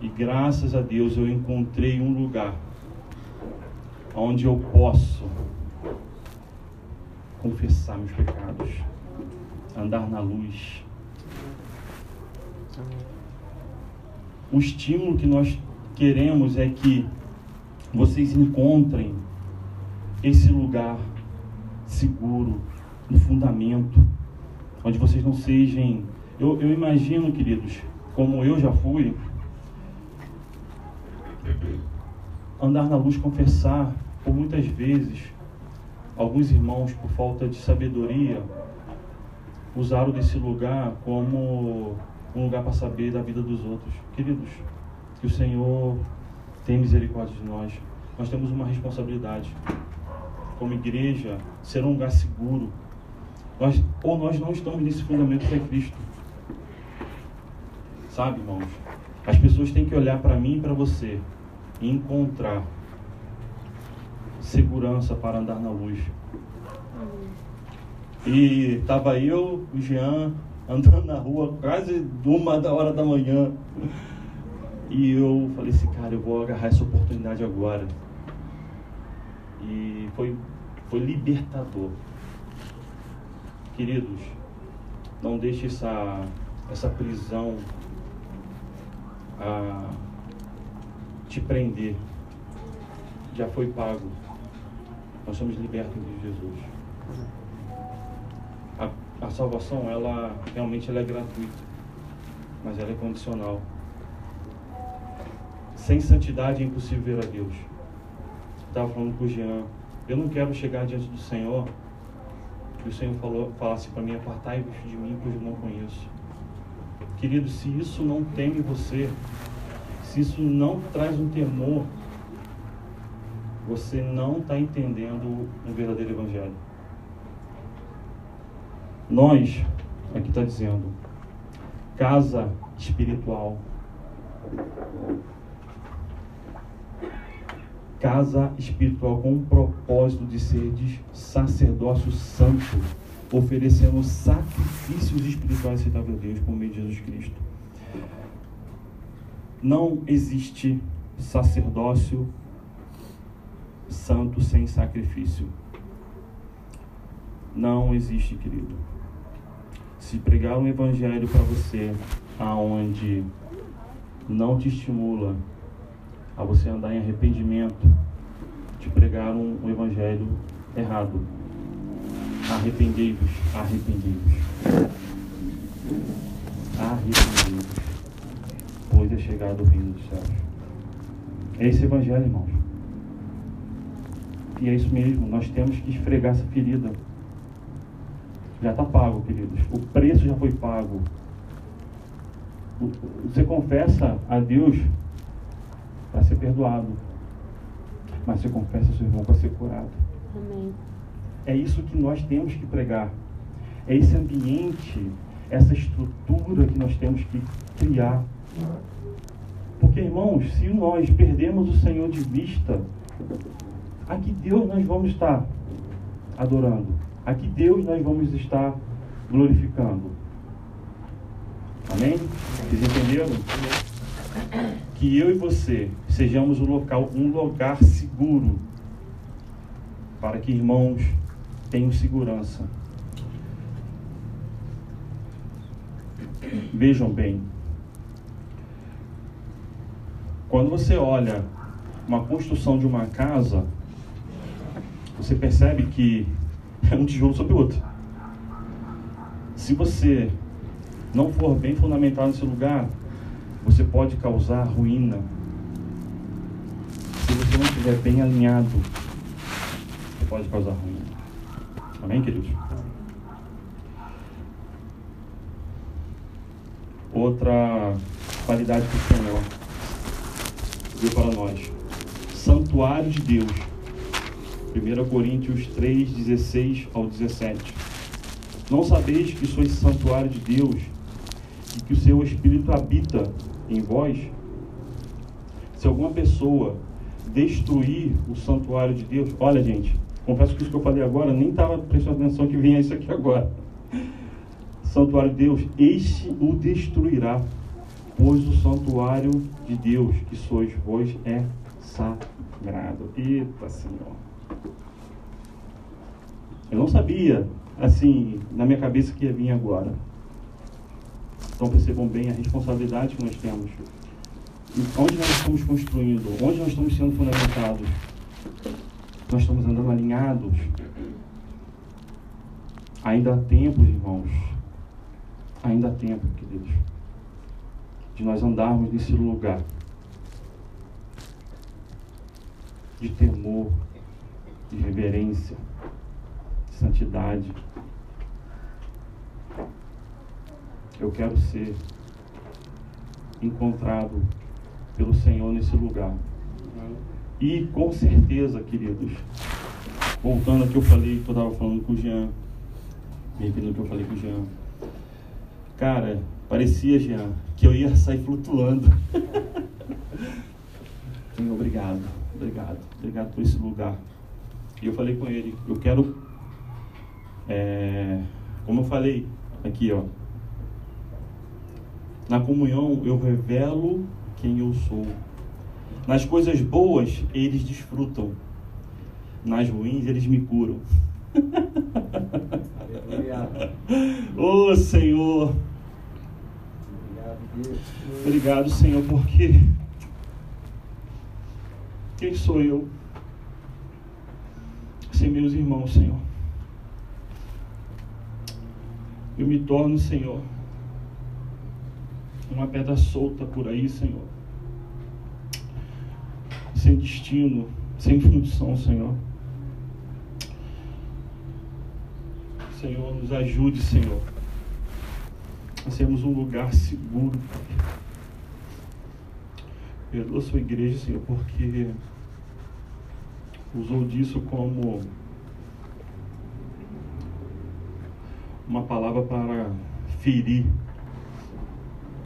E graças a Deus eu encontrei um lugar onde eu posso confessar meus pecados, andar na luz. O estímulo que nós queremos é que vocês encontrem esse lugar seguro, no fundamento, onde vocês não sejam. Eu, eu imagino, queridos, como eu já fui, andar na luz, confessar, por muitas vezes, alguns irmãos, por falta de sabedoria, usaram desse lugar como um lugar para saber da vida dos outros. Queridos, que o Senhor tem misericórdia de nós. Nós temos uma responsabilidade, como igreja, ser um lugar seguro. Nós, ou nós não estamos nesse fundamento que é Cristo. Sabe, irmãos? As pessoas têm que olhar para mim e para você e encontrar segurança para andar na luz. E tava eu, o Jean, andando na rua quase uma da hora da manhã. E eu falei assim, cara, eu vou agarrar essa oportunidade agora. E foi, foi libertador. Queridos, não deixe essa, essa prisão a te prender. Já foi pago. Nós somos libertos em Jesus. A, salvação, ela realmente ela é gratuita, mas ela é condicional. Sem santidade é impossível ver a Deus. Estava falando com o Jean, eu não quero chegar diante do Senhor e o Senhor falou, falasse para mim, apartai-vos de mim, pois eu não conheço. Querido, se isso não tem em você, se isso não traz um temor, você não está entendendo o verdadeiro Evangelho. Nós, aqui está dizendo, casa espiritual. Casa espiritual com o propósito de ser de sacerdócio santo, oferecendo sacrifícios espirituais aceitáveis a Deus por meio de Jesus Cristo. Não existe sacerdócio santo sem sacrifício. Não existe, querido. Se pregar um evangelho para você aonde não te estimula a você andar em arrependimento, te pregar um, um evangelho errado. Arrependei-vos, arrependei-vos. Arrependei-vos, pois é chegado o reino dos céus. É esse evangelho, irmãos. E é isso mesmo, nós temos que esfregar essa ferida. Já está pago, queridos. O preço já foi pago. Você confessa a Deus para ser perdoado. Mas você confessa ao seu irmão para ser curado. Amém. É isso que nós temos que pregar. É esse ambiente, essa estrutura que nós temos que criar. Porque, irmãos, se nós perdemos o Senhor de vista, a que Deus nós vamos estar adorando? A que Deus nós vamos estar glorificando? Amém? Vocês entenderam? Que eu e você sejamos um local, um lugar seguro para que irmãos tenham segurança. Vejam bem, quando você olha uma construção de uma casa, você percebe que é um tijolo sobre o outro. Se você não for bem fundamentado nesse lugar, você pode causar ruína. Se você não estiver bem alinhado, você pode causar ruína. Amém, queridos? Outra qualidade que o Senhor deu para nós: santuário de Deus. 1 Coríntios 3, 16 ao 17. Não sabeis que sois santuário de Deus e que o seu Espírito habita em vós? Se alguma pessoa destruir o santuário de Deus, olha gente, confesso que isso que eu falei agora, nem estava prestando atenção que vinha isso aqui agora. Santuário de Deus, este o destruirá, pois o santuário de Deus que sois vós é sagrado. Eita Senhor. Eu não sabia, assim, na minha cabeça que ia vir agora. Então percebam bem a responsabilidade que nós temos. E Onde nós estamos construindo? Onde nós estamos sendo fundamentados? Nós estamos andando alinhados? Ainda há tempo, irmãos. Ainda há tempo, queridos. De nós andarmos nesse lugar de temor, de reverência, santidade. Eu quero ser encontrado pelo Senhor nesse lugar. E com certeza, queridos, voltando ao que eu falei, que eu estava falando com o Jean, me repetindo que eu falei com o Jean. Cara, parecia, Jean, que eu ia sair flutuando. *laughs* Obrigado, obrigado, obrigado por esse lugar. E eu falei com ele, eu quero, é, como eu falei aqui, ó, na comunhão eu revelo quem eu sou. Nas coisas boas eles desfrutam, nas ruins eles me curam. Ô Senhor, Obrigado, Deus. obrigado Senhor, porque quem sou eu? Sem meus irmãos, Senhor. Eu me torno, Senhor, uma pedra solta por aí, Senhor. Sem destino, sem função, Senhor. Senhor, nos ajude, Senhor, a sermos um lugar seguro, Pai. Perdoa sua igreja, Senhor, porque usou disso como uma palavra para ferir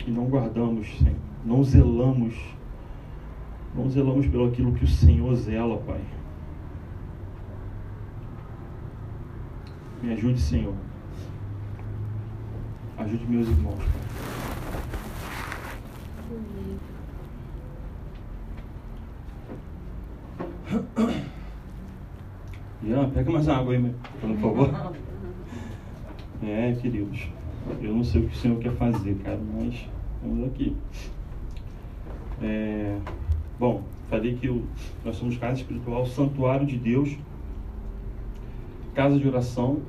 e não guardamos, Senhor, não zelamos, não zelamos pelo aquilo que o Senhor zela, Pai. Me ajude, Senhor. Ajude meus irmãos, Pai. *coughs* Ian, pega mais água aí, meu, por favor. *laughs* É, queridos. Eu não sei o que o Senhor quer fazer, cara, mas vamos aqui. É, bom, falei que o- nós somos casa espiritual, santuário de Deus, casa de oração,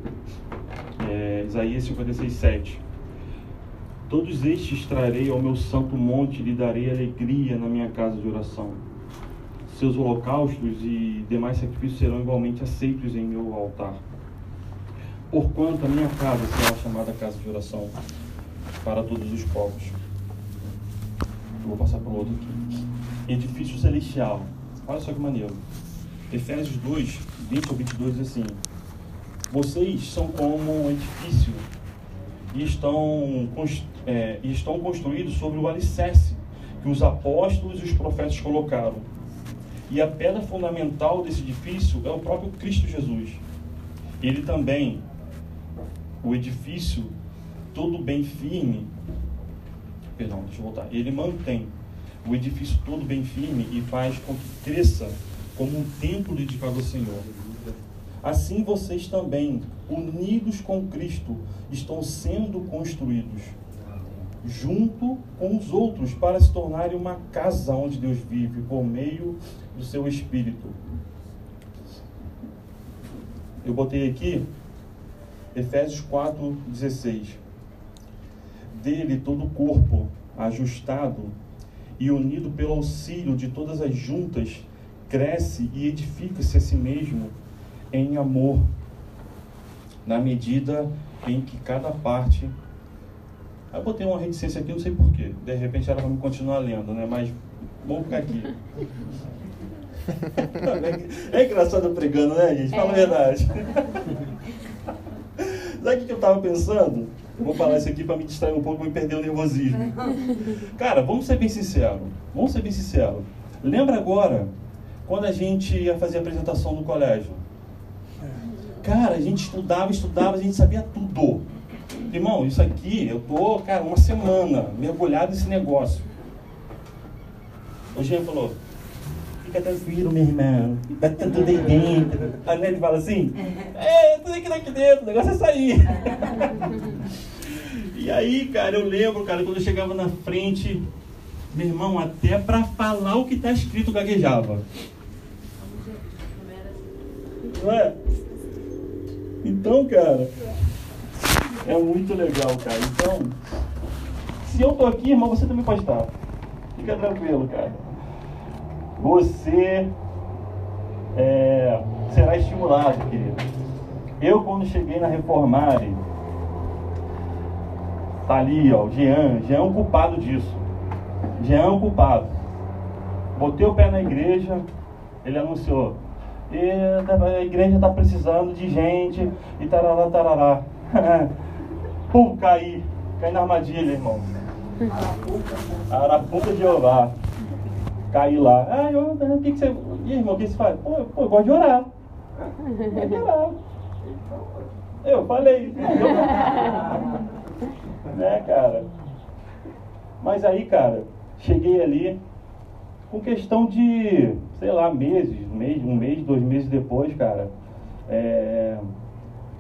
é, Isaías 56, 7. Todos estes trarei ao meu santo monte lhe darei alegria na minha casa de oração. Seus holocaustos e demais sacrifícios serão igualmente aceitos em meu altar. Porquanto a minha casa será chamada casa de oração para todos os povos. Eu vou passar para o outro aqui. Edifício celestial. Olha só que maneiro. Efésios 2, 20 ao 22 diz assim: Vocês são como um edifício e estão, é, e estão construídos sobre o alicerce que os apóstolos e os profetas colocaram. E a pedra fundamental desse edifício é o próprio Cristo Jesus. Ele também, o edifício todo bem firme, perdão, deixa eu voltar. Ele mantém o edifício todo bem firme e faz com que cresça como um templo dedicado ao Senhor. Assim vocês também, unidos com Cristo, estão sendo construídos junto com os outros para se tornarem uma casa onde Deus vive por meio do seu Espírito. Eu botei aqui Efésios 4, 16. Dele todo o corpo ajustado e unido pelo auxílio de todas as juntas cresce e edifica-se a si mesmo em amor, na medida em que cada parte. Eu botei uma reticência aqui, não sei porquê. De repente ela vai me continuar lendo, né? Mas vamos ficar aqui. *laughs* É engraçado pregando, né, gente? Fala a verdade. *laughs* Sabe o que eu tava pensando? Eu vou falar isso aqui para me distrair um pouco, para me perder o nervosismo. *laughs* Cara, vamos ser bem sinceros. Vamos ser bem sinceros. Lembra agora, quando a gente ia fazer a apresentação no colégio? Cara, a gente estudava, estudava, a gente sabia tudo. Irmão, isso aqui, eu tô, cara, uma semana mergulhado nesse negócio. O Jean falou, fica tranquilo, meu irmão, ter tudo aí dentro. A Nelly fala assim, é, tudo aqui daqui dentro, o negócio é sair. *laughs* E aí, cara, eu lembro, cara, quando eu chegava na frente, meu irmão, até pra falar o que tá escrito gaguejava. Não é? Então, cara, é muito legal, cara. Então, se eu tô aqui, irmão, você também pode estar. Fica tranquilo, cara. Você é, será estimulado, querido. Eu, quando cheguei na Reformare, tá ali, ó, o Jean. Jean é um culpado disso. Jean é um culpado. Botei o pé na igreja, ele anunciou. "Eita, a igreja está precisando de gente e tarará, tarará. *laughs* Pum, caí. Caí na armadilha, irmão. Arapuca de Jeová. Caí lá. Ah, eu, o que, que você. E irmão, o que você faz? Pô, eu, pô, eu gosto de orar. Eu gosto de orar. Eu falei, *laughs* né, cara? Mas aí, cara, cheguei ali com questão de, sei lá, meses, um mês, um mês, dois meses depois, cara. É,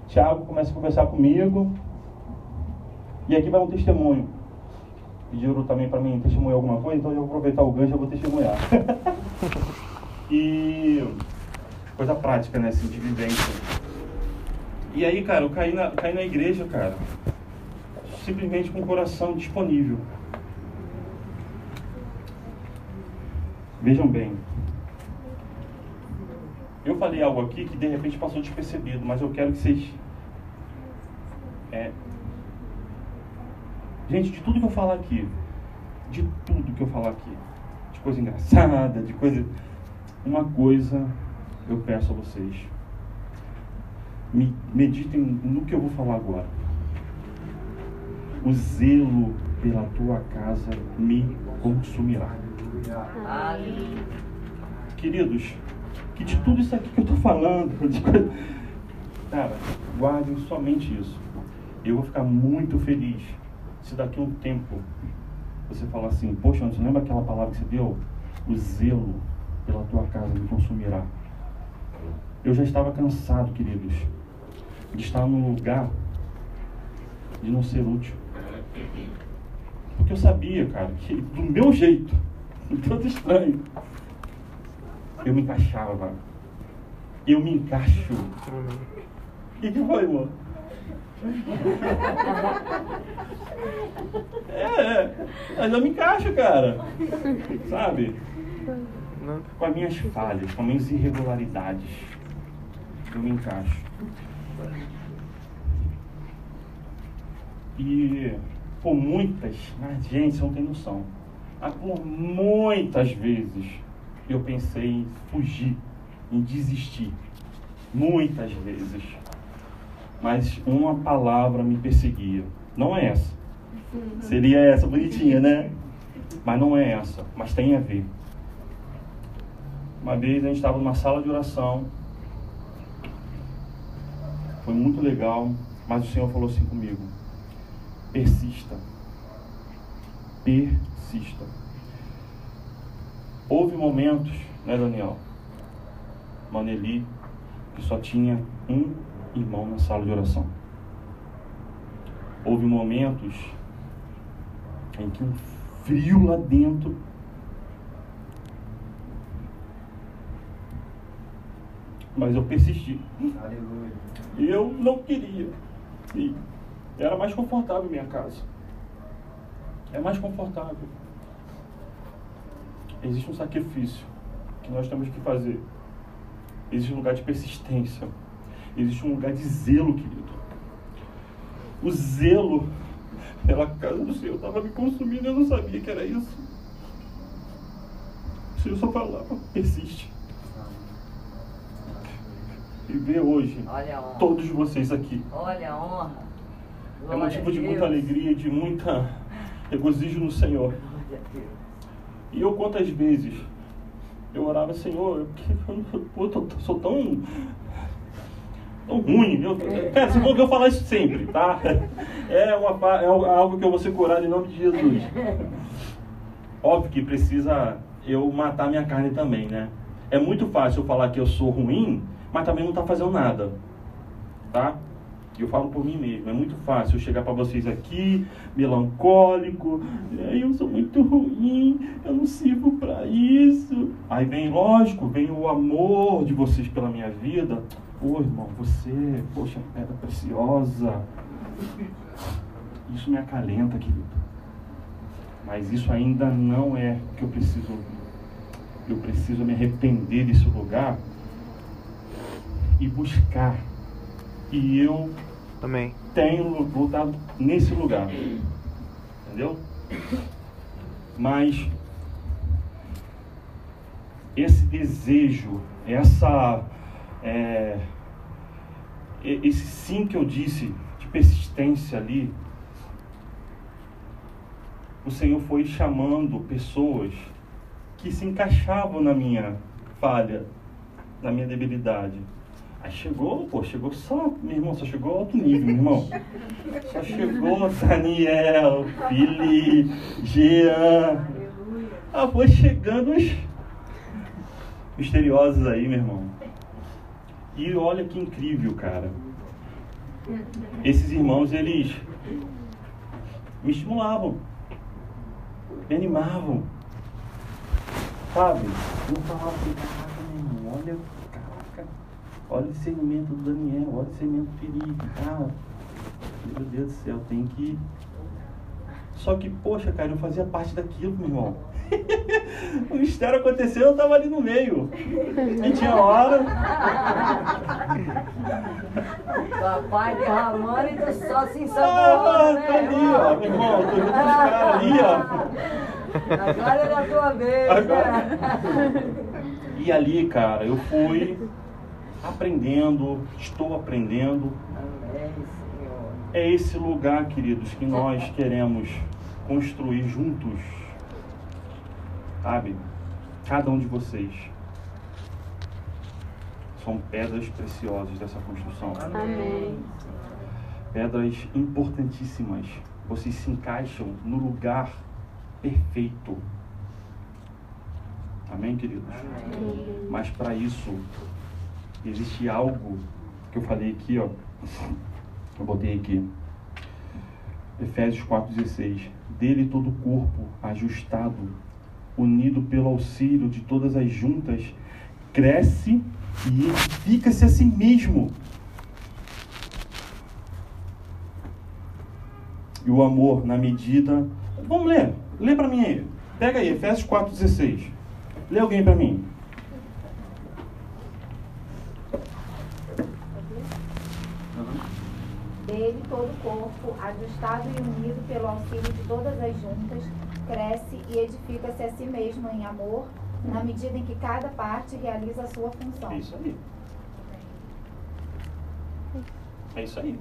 Tiago começa a conversar comigo. E aqui vai um testemunho. Pediram também para mim testemunhar alguma coisa, então eu vou aproveitar o gancho e vou testemunhar. *laughs* e coisa prática, né, assim, de vivência. E aí, cara, eu caí na, caí na igreja, cara, simplesmente com o coração disponível. Vejam bem. Eu falei algo aqui que de repente passou despercebido, mas eu quero que vocês. É, gente, de tudo que eu falar aqui, de tudo que eu falar aqui, de coisa engraçada, de coisa. Uma coisa eu peço a vocês. Me, meditem no que eu vou falar agora. O zelo pela tua casa me consumirá. Queridos, que de tudo isso aqui que eu estou falando, de cara, guardem somente isso. Eu vou ficar muito feliz se daqui a um tempo você falar assim, poxa, você lembra aquela palavra que você deu? O zelo pela tua casa me consumirá. Eu já estava cansado, queridos, de estar num lugar de não ser útil. Porque eu sabia, cara, que do meu jeito, *laughs* todo estranho, eu me encaixava. Eu me encaixo. O que, foi, irmão? É, mas eu me encaixo, cara. Sabe? Com as minhas falhas, com as minhas irregularidades. Eu me encaixo. E por muitas, ah, gente, você não tem noção. Ah, por muitas vezes eu pensei em fugir, em desistir. Muitas vezes. Mas uma palavra me perseguia. Não é essa. Seria essa, bonitinha, né? Mas não é essa. Mas tem a ver. Uma vez a gente estava numa sala de oração. Foi muito legal. Mas o Senhor falou assim comigo: persista. Persista. Houve momentos, né, Daniel? Maneli, que só tinha um irmão na sala de oração. Houve momentos em que um frio lá dentro mas eu persisti. Aleluia. Eu não queria. E era mais confortável minha casa. É mais confortável. Existe um sacrifício que nós temos que fazer. Existe um lugar de persistência. Existe um lugar de zelo, querido. O zelo pela casa do Senhor estava me consumindo eu não sabia que era isso. O Senhor só falava, persiste. E ver hoje todos vocês aqui. Olha a honra. É Glória motivo a de muita alegria, de muita regozijo no Senhor. E eu quantas vezes eu orava, Senhor, eu, eu, eu, tô- sou tão ruim. Eu, cara, se for que eu falar isso sempre, tá? *laughs* É, uma, é algo que eu vou ser curado em nome de Jesus. Óbvio que precisa eu matar minha carne também, né? É muito fácil eu falar que eu sou ruim, mas também não tá fazendo nada. Tá? Eu falo por mim mesmo, é muito fácil eu chegar para vocês aqui, melancólico, "É, eu sou muito ruim, eu não sirvo para isso. Aí vem, lógico, vem o amor de vocês pela minha vida. Ô irmão, você, poxa, pedra preciosa. Isso me acalenta, querido. Mas isso ainda não é o que eu preciso ouvir. Eu preciso me arrepender desse lugar e buscar. E eu Amém. tenho lutado nesse lugar. Entendeu? Mas esse desejo, essa é, esse sim que eu disse de persistência ali, o Senhor foi chamando pessoas que se encaixavam na minha falha, na minha debilidade. Aí chegou, pô, chegou só, meu irmão, só chegou alto nível, meu irmão. Só chegou Daniel, Fili, Jean. Ah, foi chegando os misteriosos aí, meu irmão. E olha que incrível, cara. Esses irmãos, eles me estimulavam, me animavam. Sabe? Eu falava assim, caraca, meu irmão, olha, caraca, olha o discernimento do Daniel, olha o discernimento do Felipe, cara. Meu Deus do céu, tem que. Só que, poxa, cara, eu fazia parte daquilo, meu irmão. *laughs* o mistério aconteceu, eu tava ali no meio. E tinha hora. Papai derramando e tu só se Ah, ensaboando, né, tá ali, ó, meu irmão, tô junto com os caras ali, ó. Agora é da tua vez, Agora. né? E ali, cara, eu fui aprendendo, estou aprendendo. Amém, Senhor. É esse lugar, queridos, que nós queremos construir juntos. Sabe? Cada um de vocês. São pedras preciosas dessa construção. Amém. Pedras importantíssimas. Vocês se encaixam no lugar perfeito. Amém, queridos? Mas para isso, existe algo que eu falei aqui, ó. *laughs* Eu botei aqui. Efésios 4,16. Dele todo o corpo, ajustado, unido pelo auxílio de todas as juntas, cresce e edifica-se a si mesmo. E o amor, na medida. Vamos ler. Lê para mim aí. Pega aí, Efésios 4,16. Lê alguém para mim. Dele todo o corpo, ajustado e unido pelo auxílio de todas as juntas, cresce e edifica-se a si mesmo em amor, na medida em que cada parte realiza a sua função. É isso aí. É isso aí.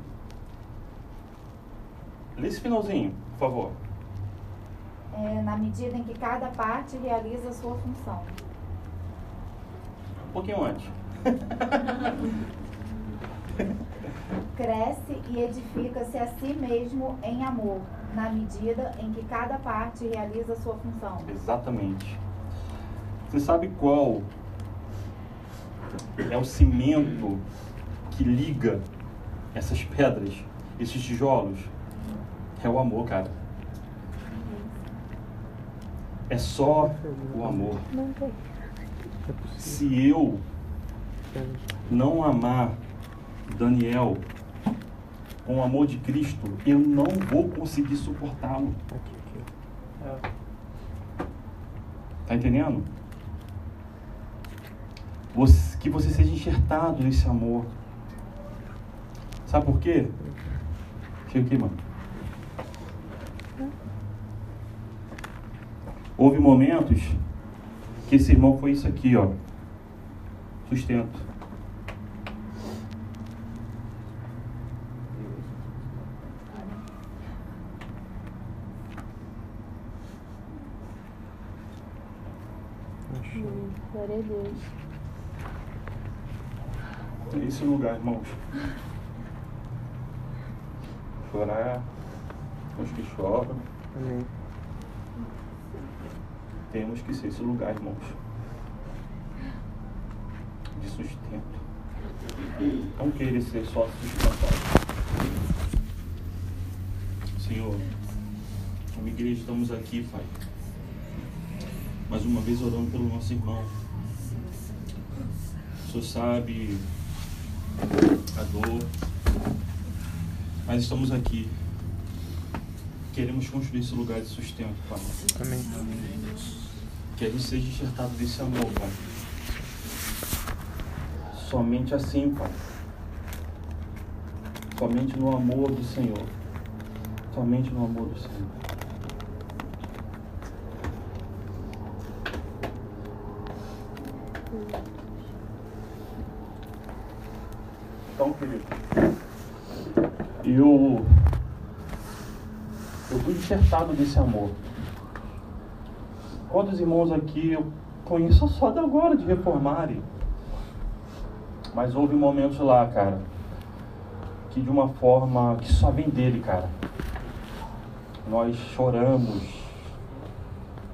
Lê esse finalzinho, por favor. É, na medida em que cada parte realiza a sua função. Um pouquinho antes. *laughs* Cresce e edifica-se a si mesmo em amor, na medida em que cada parte realiza sua função. Exatamente. Você sabe qual é o cimento que liga essas pedras, esses tijolos? É o amor, cara. É só o amor. Se eu não amar Daniel com o amor de Cristo, eu não vou conseguir suportá-lo. Tá entendendo? Que você seja enxertado nesse amor. Sabe por quê? Chega aqui, mano. Houve momentos que esse irmão foi isso aqui, ó. Sustento. Glória a Deus. É esse lugar, irmãos. Chorar, os que choram. Amém. Temos que ser esse lugar, irmãos. De sustento. Não querer ser só sustentado. Senhor, como igreja estamos aqui, Pai. Mais uma vez orando pelo nosso irmão. Senhor sabe a dor, mas estamos aqui. Queremos construir esse lugar de sustento, Pai. Amém. Que a gente seja enxertado desse amor, Pai. Somente assim, Pai. Somente no amor do Senhor. Somente no amor do Senhor. Então, querido, eu, eu fui enxertado desse amor. Quantos irmãos aqui eu conheço só de agora de reformarem? Mas houve momentos lá, cara, que de uma forma que só vem dele, cara. Nós choramos,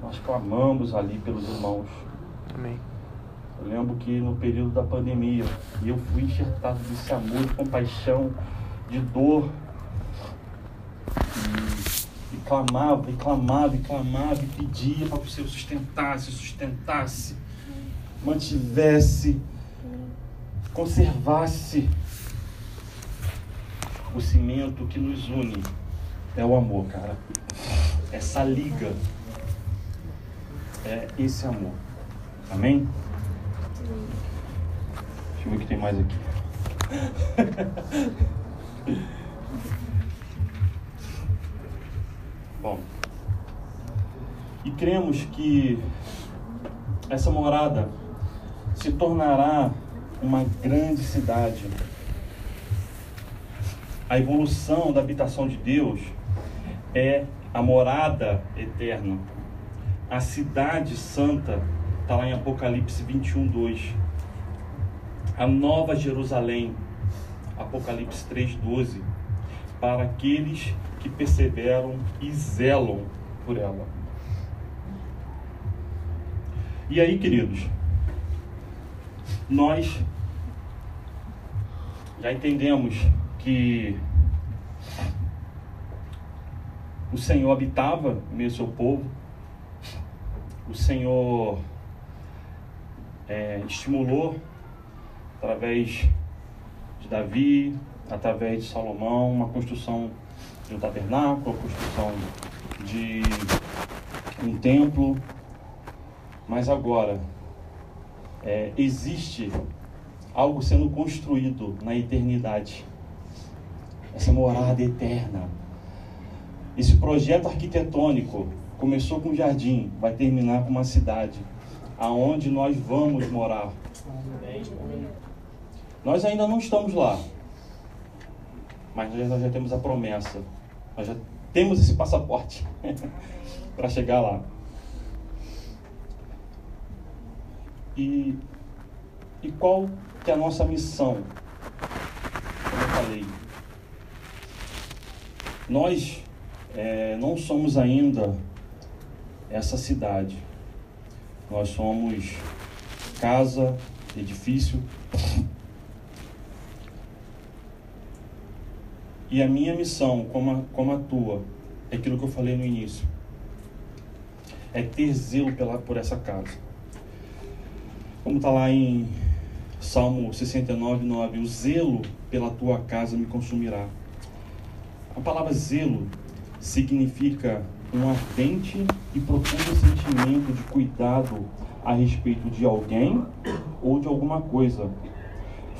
nós clamamos ali pelos irmãos. Amém. Eu lembro que no período da pandemia, eu fui enxertado desse amor, de compaixão, de dor. E, e clamava, e clamava, e clamava, e pedia para que o Senhor sustentasse, sustentasse, mantivesse, conservasse. O cimento que nos une é o amor, cara. Essa liga é esse amor. Amém? Deixa eu ver o que tem mais aqui. *laughs* Bom, e cremos que essa morada se tornará uma grande cidade. A evolução da habitação de Deus é a morada eterna. A cidade santa está lá em Apocalipse 21, 2. A nova Jerusalém, Apocalipse 3, 12. Para aqueles que perseveram e zelam por ela. E aí, queridos, nós já entendemos que o Senhor habitava no seu povo, o Senhor é, estimulou através de Davi, através de Salomão, uma construção de um tabernáculo, a construção de um templo, mas agora é, existe algo sendo construído na eternidade, essa morada eterna. Esse projeto arquitetônico começou com um jardim, vai terminar com uma cidade, aonde nós vamos morar. Nós ainda não estamos lá, mas nós já temos a promessa, nós já temos esse passaporte *laughs* para chegar lá. E, e qual que é a nossa missão? Como eu falei, nós é, não somos ainda essa cidade. Nós somos casa, edifício. E a minha missão, como a, como a tua, é aquilo que eu falei no início. É ter zelo pela, por essa casa. Como está lá em Salmo 69, 9. O zelo pela tua casa me consumirá. A palavra zelo significa um ardente e profundo sentimento de cuidado a respeito de alguém ou de alguma coisa.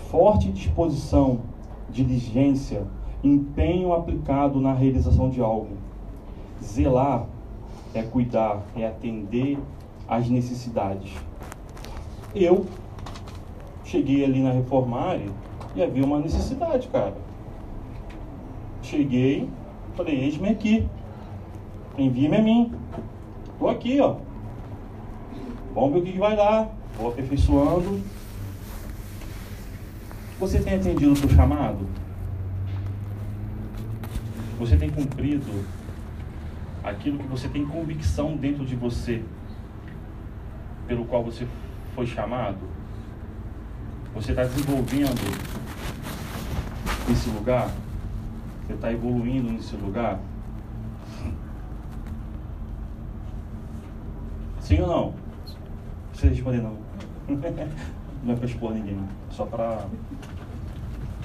Forte disposição, diligência, empenho aplicado na realização de algo. Zelar é cuidar, é atender às necessidades. Eu cheguei ali na Reformare e havia uma necessidade, cara. Cheguei, falei, eis-me aqui. Envie-me a mim. Tô aqui, ó. Vamos ver o que, que vai dar. Vou aperfeiçoando. Você tem atendido o seu chamado? Você tem cumprido aquilo que você tem convicção dentro de você, pelo qual você foi chamado? Você está desenvolvendo esse lugar? Você está evoluindo nesse lugar? Sim ou não? Não precisa responder não. *laughs* Não é para expor ninguém, só para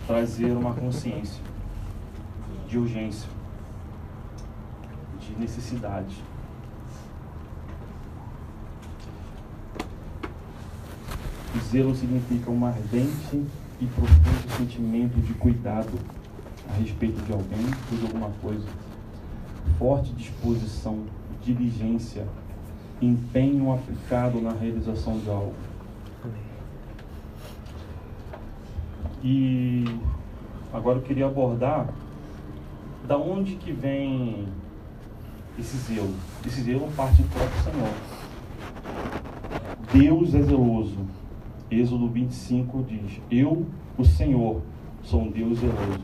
trazer uma consciência de urgência, de necessidade. Zelo significa um ardente e profundo sentimento de cuidado a respeito de alguém ou de alguma coisa. Forte disposição, diligência, empenho aplicado na realização de algo. E agora eu queria abordar da onde que vem esse zelo. Esse zelo parte do próprio Senhor. Deus é zeloso. Êxodo 25 diz: Eu, o Senhor, sou um Deus zeloso.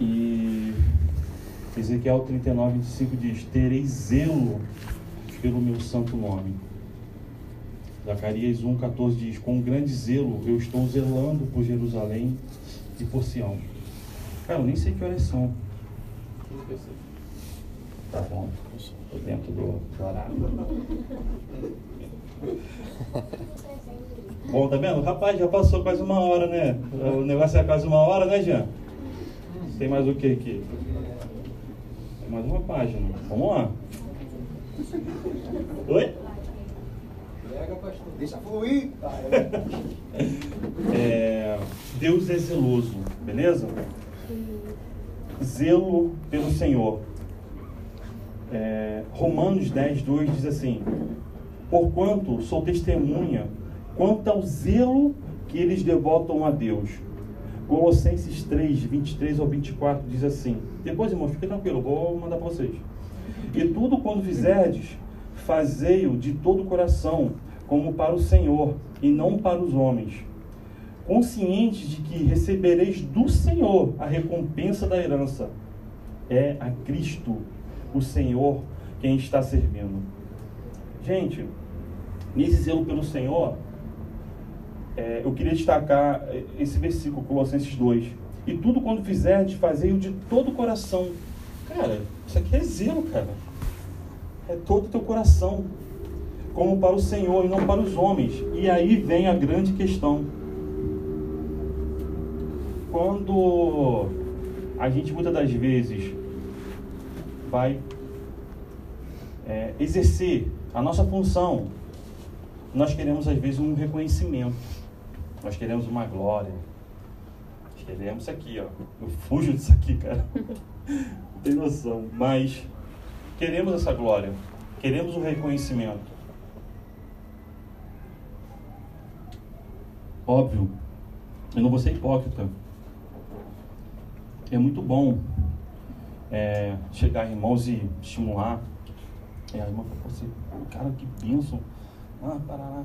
E Ezequiel 39, 25 diz: Terei zelo pelo meu santo nome. Zacarias 1,14 diz: Com grande zelo eu estou zelando por Jerusalém e por Sião. Cara, eu nem sei que horas são. Tá bom, estou dentro do, do horário. *laughs* Bom, tá vendo? Rapaz, já passou quase uma hora, né? O negócio é quase uma hora, né, Jean? Tem mais o que aqui? Mais uma página. Vamos lá. Oi? Deixa fluir. *laughs* É, Deus é zeloso, beleza? Zelo pelo Senhor. É, Romanos 10, 2 diz assim: Porquanto sou testemunha quanto ao zelo que eles devotam a Deus. Colossenses 3, 23 ao 24 diz assim: Depois, irmãos, fique tranquilo, vou mandar para vocês. E tudo quando fizerdes, fazei-o de todo o coração, como para o Senhor, e não para os homens. Conscientes de que recebereis do Senhor a recompensa da herança. É a Cristo, o Senhor, quem está servindo. Gente, nesse zelo pelo Senhor, é, eu queria destacar esse versículo, Colossenses 2. E tudo quando fizerdes, fazei-o de todo o coração. Cara, isso aqui é zelo, cara. É todo o teu coração. Como para o Senhor e não para os homens. E aí vem a grande questão. Quando a gente muitas das vezes vai é, exercer a nossa função, nós queremos às vezes um reconhecimento, nós queremos uma glória, nós queremos isso aqui, ó. Eu fujo disso aqui, cara. Não tem noção, mas queremos essa glória, queremos um reconhecimento. Óbvio, eu não vou ser hipócrita. É muito bom é, chegar irmãos e estimular. É, a irmã falou assim, cara, que bênção. Ah, parará.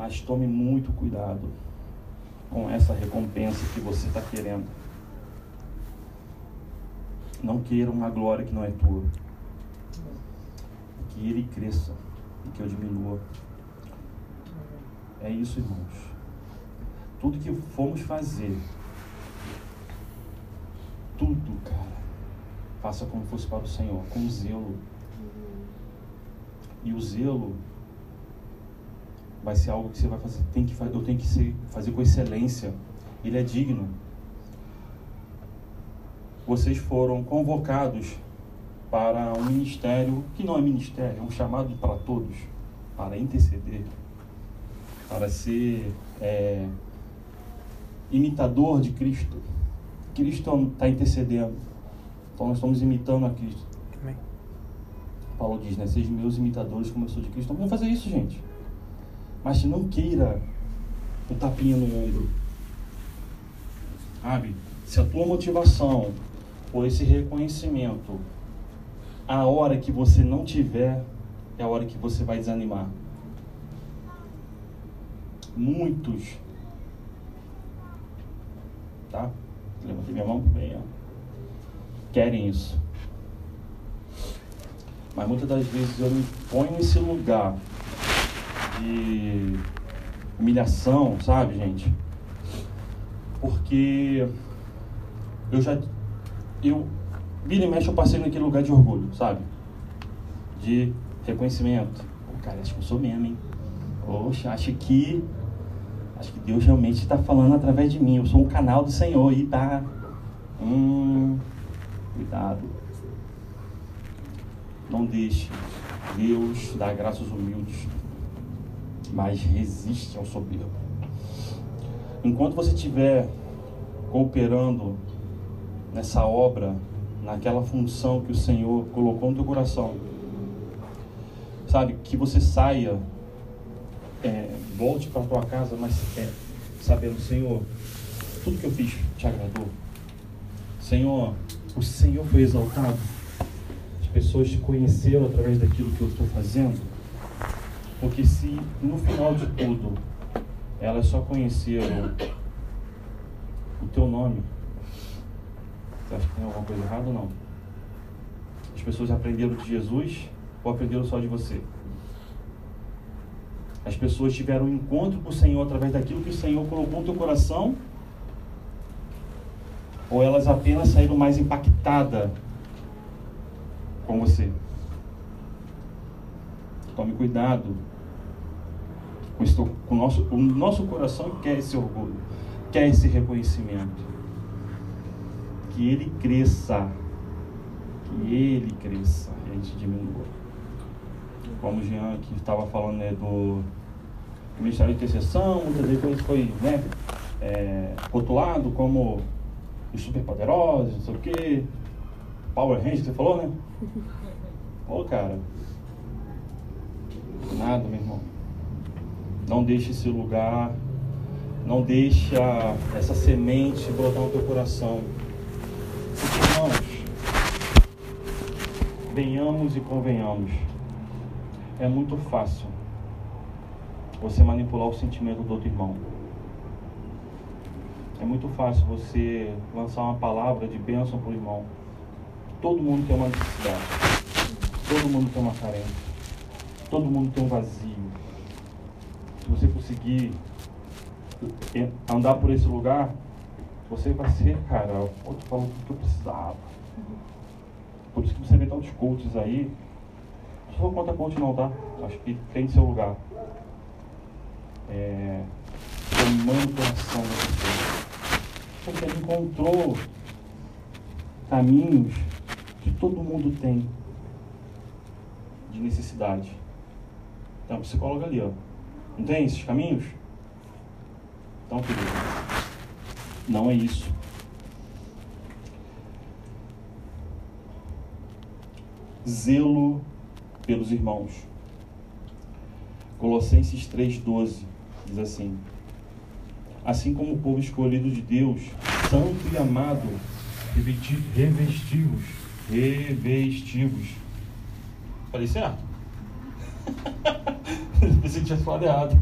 Mas tome muito cuidado com essa recompensa que você está querendo. Não queira uma glória que não é tua. Que ele cresça e que eu diminua. É isso, irmãos. Tudo que formos fazer, tudo, cara, faça como fosse para o Senhor, com zelo. E o zelo vai ser algo que você vai fazer, tem que eu tenho que ser, fazer com excelência. Ele é digno. Vocês foram convocados para um ministério que não é ministério, é um chamado para todos, para interceder, para ser é, imitador de Cristo. Cristo está intercedendo. Então nós estamos imitando a Cristo. Amém. Paulo diz, né? Sejam meus imitadores como eu sou de Cristo. Então vamos fazer isso, gente. Mas não queira o tapinha no ombro. Sabe? Se a tua motivação for esse reconhecimento, a hora que você não tiver, é a hora que você vai desanimar. Muitos. Tá? Levantei minha mão bem, ó. Querem isso. Mas muitas das vezes eu me ponho nesse lugar de humilhação, sabe, gente? Porque eu já. Eu. Vira e mexe, eu passei naquele lugar de orgulho, sabe? de reconhecimento. Pô, cara, acho que eu sou mesmo, hein? Poxa, acho que. Acho que Deus realmente está falando através de mim. Eu sou um canal do Senhor e tá. Hum. Cuidado. Não deixe Deus dar graças humildes, mas resiste ao soberbo. Enquanto você estiver cooperando nessa obra, naquela função que o Senhor colocou no teu coração, sabe, que você saia, é, volte para tua casa, mas é, sabendo, Senhor, tudo que eu fiz te agradou. Senhor, o Senhor foi exaltado. As pessoas te conheceram através daquilo que eu estou fazendo. Porque se no final de tudo elas só conheceram o teu nome, você acha que tem alguma coisa errada ou não? As pessoas aprenderam de Jesus ou aprenderam só de você? As pessoas tiveram um encontro com o Senhor através daquilo que o Senhor colocou no teu coração? Ou elas apenas saíram mais impactadas com você? Tome cuidado com, o, nosso, o nosso coração quer esse orgulho, quer esse reconhecimento. Que ele cresça, que ele cresça e a gente diminua. Como o Jean aqui estava falando né, do Ministério de Intercessão, muitas vezes foi né, é, rotulado como os superpoderosos, não sei o quê. Power Rangers, você falou, né? *laughs* Pô, cara. Nada, meu irmão. Não deixe esse lugar, não deixe essa semente brotar no teu coração. Irmãos, venhamos e convenhamos. É muito fácil você manipular o sentimento do outro irmão. É muito fácil você lançar uma palavra de bênção para o irmão. Todo mundo tem uma necessidade. Todo mundo tem uma carência. Todo mundo tem um vazio. Se você conseguir andar por esse lugar, você vai ser, cara, outro falando tudo que eu precisava. Por isso que você vê tantos coaches aí. Não sou contra coach não, tá? Acho que tem seu lugar. É, tomando coração da pessoa porque ele encontrou caminhos que todo mundo tem de necessidade. Tem uma psicóloga ali, ó. Não tem esses caminhos? Então, querido, não é isso. Zelo pelos irmãos. Colossenses 3,12 diz assim: assim como o povo escolhido de Deus, santo e amado, revestivos, revestivos. Falei certo? *laughs* *laughs* Pensei que tinha falado errado.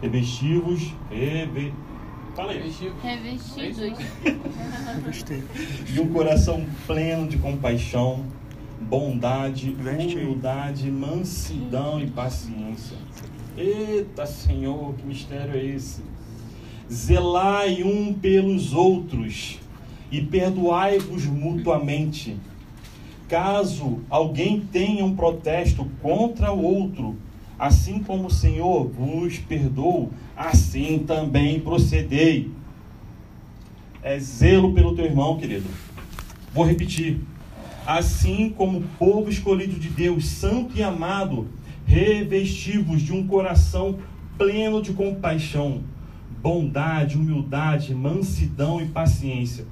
Revestivos, reve... Falei. Revestidos. De *laughs* um coração pleno de compaixão, bondade, humildade, mansidão e paciência. Eita Senhor, que mistério é esse? zelai um pelos outros e perdoai-vos mutuamente. Caso alguém tenha um protesto contra o outro, assim como o Senhor vos perdoou, assim também procedei. É zelo pelo teu irmão, querido. Vou repetir. Assim como o povo escolhido de Deus, santo e amado, revestivos de um coração pleno de compaixão bondade, humildade, mansidão e paciência.